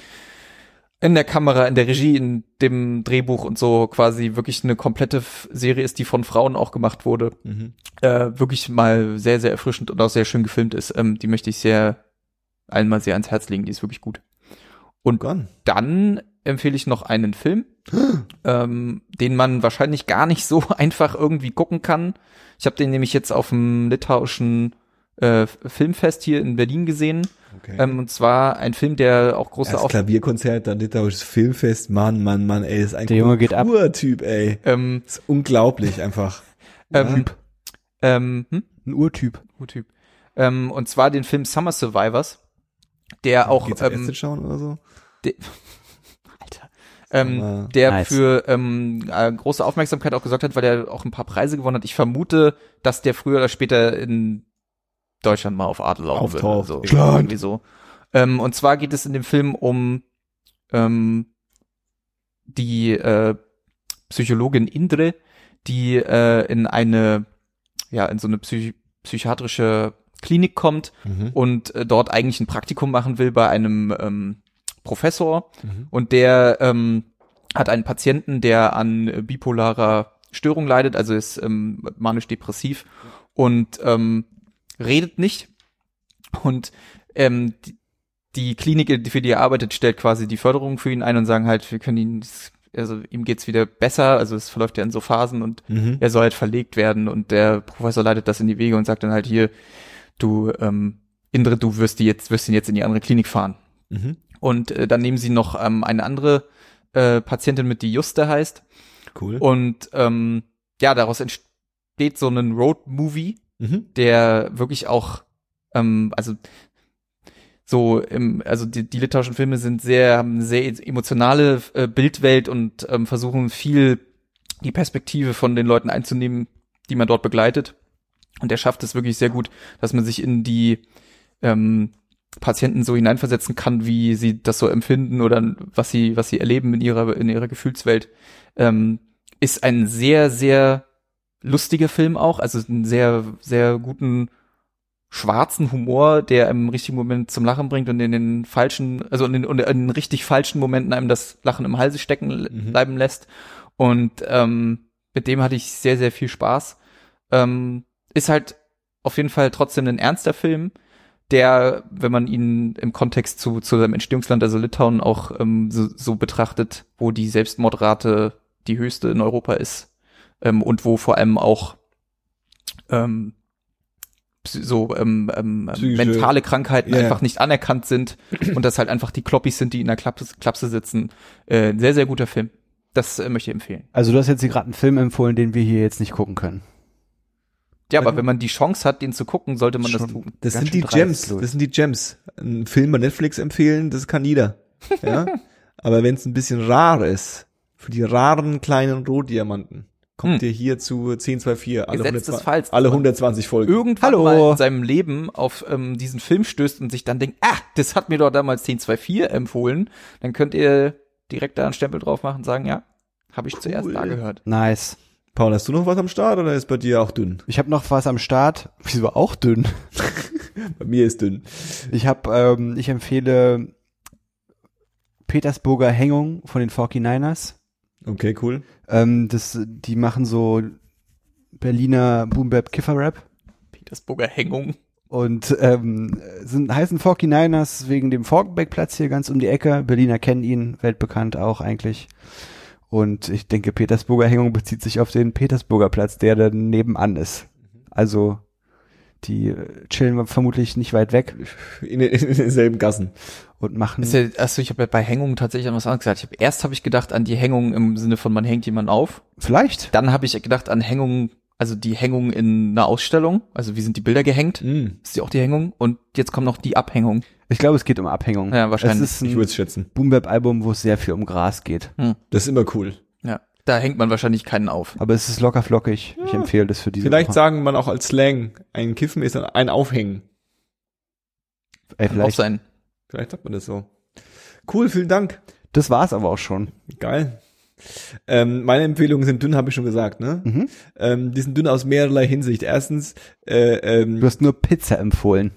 in der Kamera, in der Regie, in dem Drehbuch und so quasi wirklich eine komplette Serie ist, die von Frauen auch gemacht wurde Mhm. äh, wirklich mal sehr, sehr erfrischend und auch sehr schön gefilmt ist. Ähm, die möchte ich sehr allen mal sehr ans Herz legen. Die ist wirklich gut. Und Gone. dann empfehle ich noch einen Film, ähm, den man wahrscheinlich gar nicht so einfach irgendwie gucken kann. Ich habe den nämlich jetzt auf dem litauischen äh, Filmfest hier in Berlin gesehen. Okay. Ähm, und zwar ein Film, der auch große Auf Klavierkonzert, dann litauisches Filmfest, Mann, Mann, Mann, ey, ist ein Der Junge geht ab. Typ, ey. ähm, ist unglaublich einfach. ähm, ähm, hm? Ein Urtyp. Typ. Ähm, und zwar den Film Summer Survivors, der auch Geht's ähm, ähm, schauen oder so? Ähm, Aber- der Nice. für ähm, äh, große Aufmerksamkeit auch gesorgt hat, weil er auch ein paar Preise gewonnen hat. Ich vermute, dass der früher oder später in Deutschland mal auf Arte laufen würde. Auftaucht. So, Deutschland. irgendwie so. Ähm, und zwar geht es in dem Film um ähm, die äh, Psychologin Indre, die äh, in eine, ja, in so eine psych psychiatrische Klinik kommt Mhm. und äh, dort eigentlich ein Praktikum machen will bei einem ähm, Professor Mhm. und der ähm, hat einen Patienten, der an bipolarer Störung leidet, also ist ähm, manisch-depressiv und ähm, redet nicht und ähm, die, die Klinik, die für die er arbeitet, stellt quasi die Förderung für ihn ein und sagen halt, wir können ihn, also ihm geht's wieder besser, also es verläuft ja in so Phasen und Mhm. er soll halt verlegt werden und der Professor leitet das in die Wege und sagt dann halt hier, du, ähm, Indre, du wirst die jetzt, wirst ihn jetzt in die andere Klinik fahren. Mhm. Und äh, dann nehmen sie noch ähm, eine andere äh, Patientin mit, die Juste heißt. Cool. Und ähm, ja, daraus entsteht so ein Road-Movie, Mhm. der wirklich auch, ähm, also so im, also die, die litauischen Filme sind sehr, haben sehr emotionale äh, Bildwelt und ähm, versuchen viel die Perspektive von den Leuten einzunehmen, die man dort begleitet. Und er schafft es wirklich sehr gut, dass man sich in die ähm, Patienten so hineinversetzen kann, wie sie das so empfinden oder was sie, was sie erleben in ihrer, in ihrer Gefühlswelt. Ähm, ist ein sehr, sehr lustiger Film auch, also einen sehr, sehr guten schwarzen Humor, der im richtigen Moment zum Lachen bringt und in den falschen, also in den, in den richtig falschen Momenten einem das Lachen im Halse stecken Mhm. bleiben lässt. Und ähm, mit dem hatte ich sehr, sehr viel Spaß. Ähm, ist halt auf jeden Fall trotzdem ein ernster Film, der, wenn man ihn im Kontext zu, zu seinem Entstehungsland, also Litauen, auch ähm, so, so betrachtet, wo die Selbstmordrate die höchste in Europa ist ähm, und wo vor allem auch ähm, so ähm, ähm, mentale Krankheiten ja. einfach nicht anerkannt sind und das halt einfach die Kloppis sind, die in der Klapse, Klapse sitzen. Äh, ein sehr, sehr guter Film. Das äh, möchte ich empfehlen. Also du hast jetzt hier gerade einen Film empfohlen, den wir hier jetzt nicht gucken können. Ja, aber wenn man die Chance hat, den zu gucken, sollte man das Schon. tun. Das sind die Gems. Louis. Das sind die Gems. Ein Film bei Netflix empfehlen, das kann jeder. Ja? Aber wenn es ein bisschen rar ist, für die raren kleinen Rohdiamanten, kommt Hm. ihr hier zu 1024, alle, Gesetz des 120, Falls. alle 120 Folgen. Irgendwann Hallo. mal in seinem Leben auf ähm, diesen Film stößt und sich dann denkt, ah, das hat mir doch damals 1024 empfohlen, dann könnt ihr direkt da einen Stempel drauf machen und sagen, ja, habe ich zuerst da gehört. Nice. Paul, hast du noch was am Start oder ist bei dir auch dünn? Ich habe noch was am Start. Wieso auch dünn? Bei mir ist dünn. Ich habe, ähm, ich empfehle Petersburger Hängung von den 49ers. Okay, cool. Ähm, das, die machen so Berliner Boom Bap Kiffer Rap Petersburger Hängung. und ähm, sind heißen 49ers wegen dem Falkenbeck-Platz hier ganz um die Ecke. Berliner kennen ihn, weltbekannt auch eigentlich. Und ich denke, Petersburger Hängung bezieht sich auf den Petersburger Platz, der dann nebenan ist. Also die äh, chillen vermutlich nicht weit weg In, den- in denselben Gassen. und machen. Ist ja, achso, ich habe ja bei Hängung tatsächlich an was anderes gesagt. Ich hab, erst habe ich gedacht an die Hängung im Sinne von man hängt jemand auf. vielleicht. Dann habe ich gedacht an Hängung, also die Hängung in einer Ausstellung. Also wie sind die Bilder gehängt? Mm, Ist die auch die Hängung? Und jetzt kommt noch die Abhängung. Ich glaube, es geht um Abhängung. Ja, wahrscheinlich. Es ist ich ein würde es schätzen. Boom Bap Album, wo es sehr viel um Gras geht. Das ist immer cool. Ja. Da hängt man wahrscheinlich keinen auf. Aber es ist locker flockig. Ich empfehle das für diese Vielleicht Woche. sagen man auch als Slang, ein Kiffen ist ein Aufhängen. Ey, Kann auch vielleicht. sein. Vielleicht sagt man das so. Cool, vielen Dank. Das war's aber auch schon. Geil. Ähm, meine Empfehlungen sind dünn, habe ich schon gesagt, ne? Mhm. Ähm, die sind dünn aus mehrerlei Hinsicht. Erstens, äh, ähm, Du hast nur Pizza empfohlen,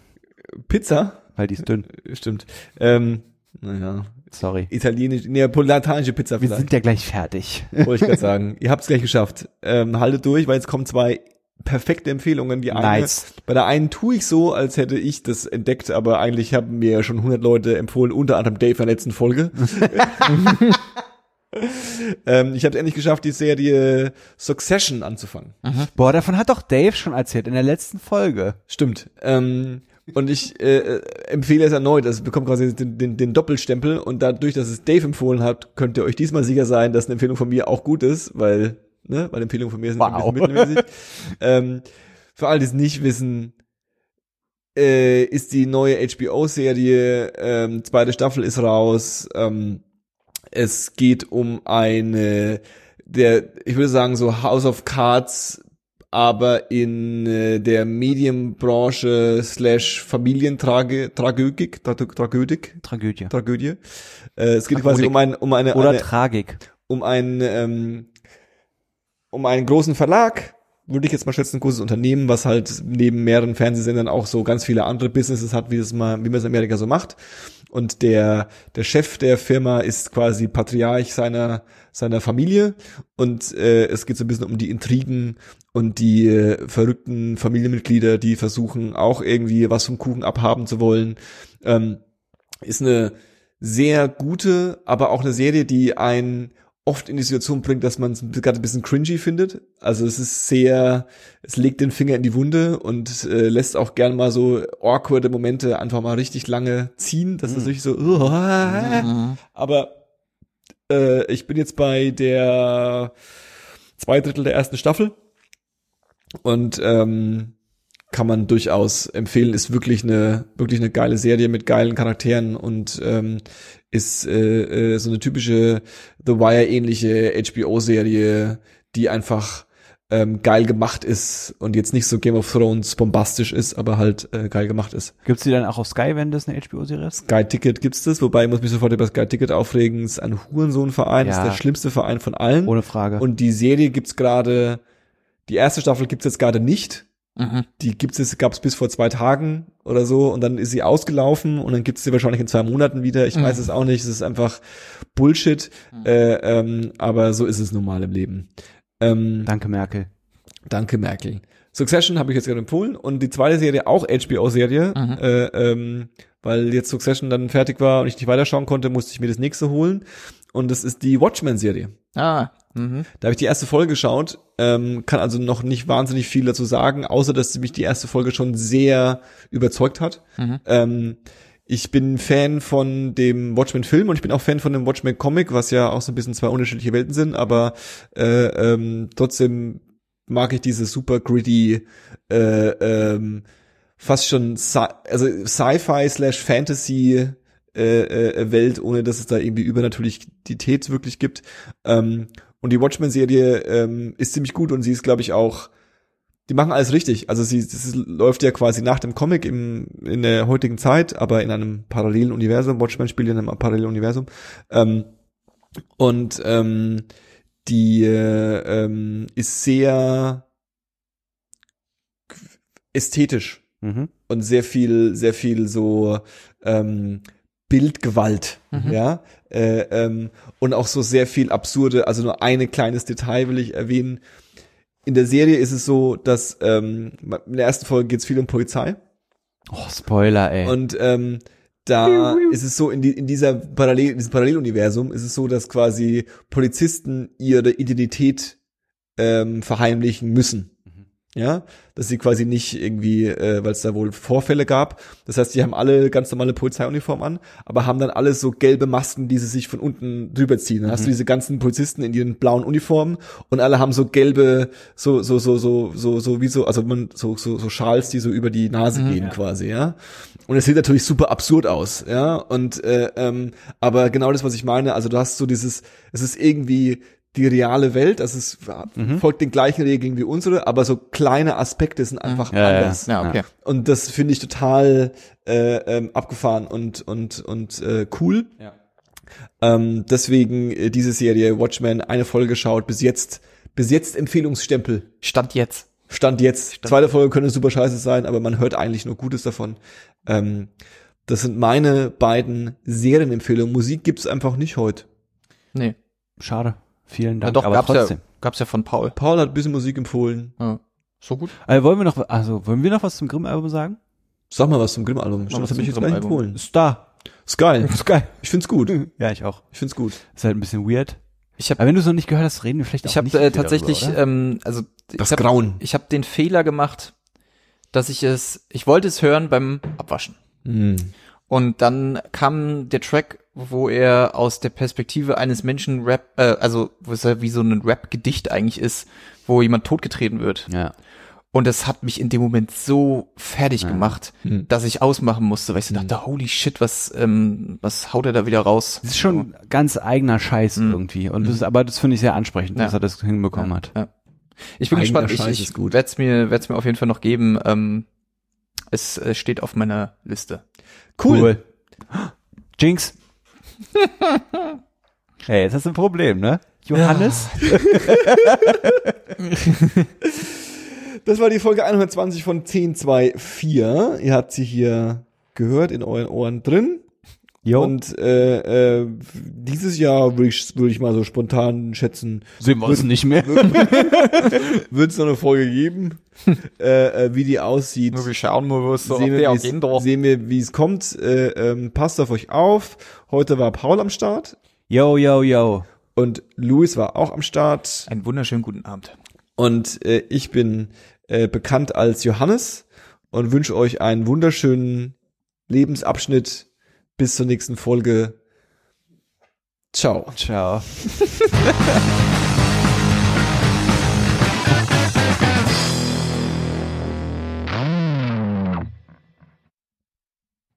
Pizza, weil die ist dünn. stimmt. Ähm, naja, Sorry. italienisch, neapolitanische Pizza Wir vielleicht, sind ja gleich fertig. wollte ich gerade sagen. Ihr habt es gleich geschafft. Ähm, haltet durch, weil jetzt kommen zwei perfekte Empfehlungen. Die eine, Nice. Bei der einen tue ich so, als hätte ich das entdeckt, aber eigentlich haben mir ja schon 100 Leute empfohlen, unter anderem Dave in der letzten Folge. ähm, ich habe es endlich geschafft, die Serie Succession anzufangen. Boah, davon hat doch Dave schon erzählt in der letzten Folge. Stimmt. Ähm, und ich äh, äh, empfehle es erneut. Also bekommt quasi den, den, den Doppelstempel und dadurch, dass es Dave empfohlen hat, könnt ihr euch diesmal sicher sein, dass eine Empfehlung von mir auch gut ist, weil, ne, weil Empfehlungen von mir sind Wow. ein bisschen mittelmäßig. ähm, für alle, die es nicht wissen, äh, ist die neue HBO-Serie, ähm, zweite Staffel ist raus. Ähm, es geht um eine, der, ich würde sagen, so House of Cards, aber in äh, der Medienbranche slash Familientrage, Tragödik, Tra- Tragödik, Tragödie. Tragödie. Äh, es geht Tragodik. quasi um ein, um eine, Oder eine Tragik. um einen, ähm, um einen großen Verlag, würde ich jetzt mal schätzen, ein großes Unternehmen, was halt neben mehreren Fernsehsendern auch so ganz viele andere Businesses hat, wie es mal, wie man es in Amerika so macht. Und der, der Chef der Firma ist quasi Patriarch seiner, seiner Familie. Und äh, es geht so ein bisschen um die Intrigen und die äh, verrückten Familienmitglieder, die versuchen auch irgendwie was vom Kuchen abhaben zu wollen. Ähm, ist eine sehr gute, aber auch eine Serie, die einen oft in die Situation bringt, dass man es gerade ein bisschen cringy findet. Also es ist sehr, es legt den Finger in die Wunde und äh, lässt auch gern mal so awkwarde Momente einfach mal richtig lange ziehen. Das ist natürlich so, uh, aber äh, ich bin jetzt bei der zwei Drittel der ersten Staffel und ähm, kann man durchaus empfehlen. Ist wirklich eine wirklich eine geile Serie mit geilen Charakteren und ähm, ist äh, äh, so eine typische The Wire ähnliche HBO-Serie, die einfach ähm, geil gemacht ist und jetzt nicht so Game of Thrones bombastisch ist, aber halt äh, geil gemacht ist. Gibt's die dann auch auf Sky, wenn das eine HBO-Serie ist? Sky Ticket gibt's das, wobei ich muss mich sofort über Sky Ticket aufregen. Es ist ein Hurensohnverein, Ja. ist der schlimmste Verein von allen. Ohne Frage. Und die Serie gibt's gerade, die erste Staffel gibt's jetzt gerade nicht. Mhm. Die gibt's jetzt, gab's bis vor zwei Tagen oder so und dann ist sie ausgelaufen und dann gibt's sie wahrscheinlich in zwei Monaten wieder. Ich Mhm. weiß es auch nicht. Es ist einfach Bullshit. Äh, ähm, aber so ist es normal im Leben. Ähm, Danke, Merkel. Danke, Merkel. Succession habe ich jetzt gerade empfohlen und die zweite Serie auch HBO-Serie, Mhm. äh, ähm, weil jetzt Succession dann fertig war und ich nicht weiterschauen konnte, musste ich mir das nächste holen und das ist die Watchmen-Serie. Ah. Mhm. Da habe ich die erste Folge geschaut, ähm, kann also noch nicht wahnsinnig viel dazu sagen, außer dass mich die erste Folge schon sehr überzeugt hat. Mhm. Ähm, ich bin Fan von dem Watchmen-Film und ich bin auch Fan von dem Watchmen-Comic, was ja auch so ein bisschen zwei unterschiedliche Welten sind, aber äh, ähm, trotzdem mag ich diese super gritty, äh, ähm, fast schon Sci also Sci-Fi slash Fantasy äh, äh, Welt, ohne dass es da irgendwie Übernatürlichkeit wirklich gibt. Ähm, und die Watchmen-Serie ähm, ist ziemlich gut und sie ist, glaube ich, auch die machen alles richtig. Also sie das läuft ja quasi nach dem Comic im, in der heutigen Zeit, aber in einem parallelen Universum. Watchmen spielt in einem parallelen Universum. Ähm, und ähm, die äh, ähm, ist sehr ästhetisch Mhm. und sehr viel, sehr viel so ähm, Bildgewalt, Mhm. ja, äh, ähm, und auch so sehr viel absurde, also nur ein kleines Detail will ich erwähnen. In der Serie ist es so, dass ähm, in der ersten Folge geht es viel um Polizei Oh, Spoiler, ey. und ähm, da ist es so, in, die, in dieser Parallel, in diesem Paralleluniversum ist es so, dass quasi Polizisten ihre Identität ähm, verheimlichen müssen. Ja, dass sie quasi nicht irgendwie, äh, weil es da wohl Vorfälle gab. Das heißt, die haben alle ganz normale Polizeiuniform an, aber haben dann alle so gelbe Masken, die sie sich von unten drüber ziehen. Dann hast du diese ganzen Polizisten in ihren blauen Uniformen und alle haben so gelbe, so so so so so so wie so, also man so so so Schals, die so über die Nase gehen quasi, ja. Und es sieht natürlich super absurd aus, ja. Und äh, ähm, aber genau das, was ich meine, also du hast so dieses, es ist irgendwie die reale Welt, also es folgt den gleichen Regeln wie unsere, aber so kleine Aspekte sind einfach Ja, ja, anders. Ja, okay. Und das finde ich total äh, ähm, abgefahren und und und äh, cool. Ja. Ähm, deswegen äh, diese Serie Watchmen eine Folge geschaut bis jetzt bis jetzt Empfehlungsstempel Stand jetzt. Stand jetzt. Zweite Folge könnte super scheiße sein, aber man hört eigentlich nur Gutes davon. Ähm, das sind meine beiden Serienempfehlungen. Musik gibt's einfach nicht heute. Nee. Schade. Vielen Ja, Dank. doch, aber gab's trotzdem. ja, gab's ja von Paul. Paul hat ein bisschen Musik empfohlen. Ja. So gut. Also wollen wir noch, also wollen wir noch was zum Grimm-Album sagen? Sag mal was zum Grimm-Album. Stimmt, was Das habe ich jetzt gleich empfohlen. Ist da. Ist geil. Ist geil. Ich find's gut. Ja, ich auch. Ich find's gut. Ist halt ein bisschen weird. Ich habe Aber wenn du es noch nicht gehört hast, reden wir vielleicht auch ich hab, nicht äh, tatsächlich, darüber, ähm, also Das ich habe Grauen. ich hab den Fehler gemacht, dass ich es, ich wollte es hören beim Abwaschen. Hm. Und dann kam der Track, wo er aus der Perspektive eines Menschen Rap, äh, also wo es ja wie so ein Rap-Gedicht eigentlich ist, wo jemand totgetreten wird. Ja. Und das hat mich in dem Moment so fertig gemacht, Hm. dass ich ausmachen musste, weil ich so dachte, holy shit, was, ähm, was haut er da wieder raus? Das ist schon ganz eigener Scheiß Mhm. irgendwie. Und das ist, aber das finde ich sehr ansprechend, Ja. dass er das hinbekommen hat. Ja. Ich bin Eigener gespannt, ich, Scheiß ich gut. werde es mir, werd's mir auf jeden Fall noch geben. Ähm, es äh, steht auf meiner Liste. Cool. Jinx. hey, jetzt hast du ein Problem, ne? Johannes? Das war die Folge 120 von 1024. Ihr habt sie hier gehört in euren Ohren drin. Jo. Und äh, äh, dieses Jahr würde ich, würde ich mal so spontan schätzen, Sehen wir uns nicht mehr. wird es noch eine Folge geben, äh, äh, wie die aussieht. Wir schauen mal, was so sehen, auf wir, der wie's- sehen wir, wie es kommt. Äh, ähm, passt auf euch auf. Heute war Paul am Start Yo, yo, yo. und Luis war auch am Start. Einen wunderschönen guten Abend. Und äh, ich bin äh, bekannt als Johannes und wünsche euch einen wunderschönen Lebensabschnitt. Bis zur nächsten Folge. Ciao. Ciao.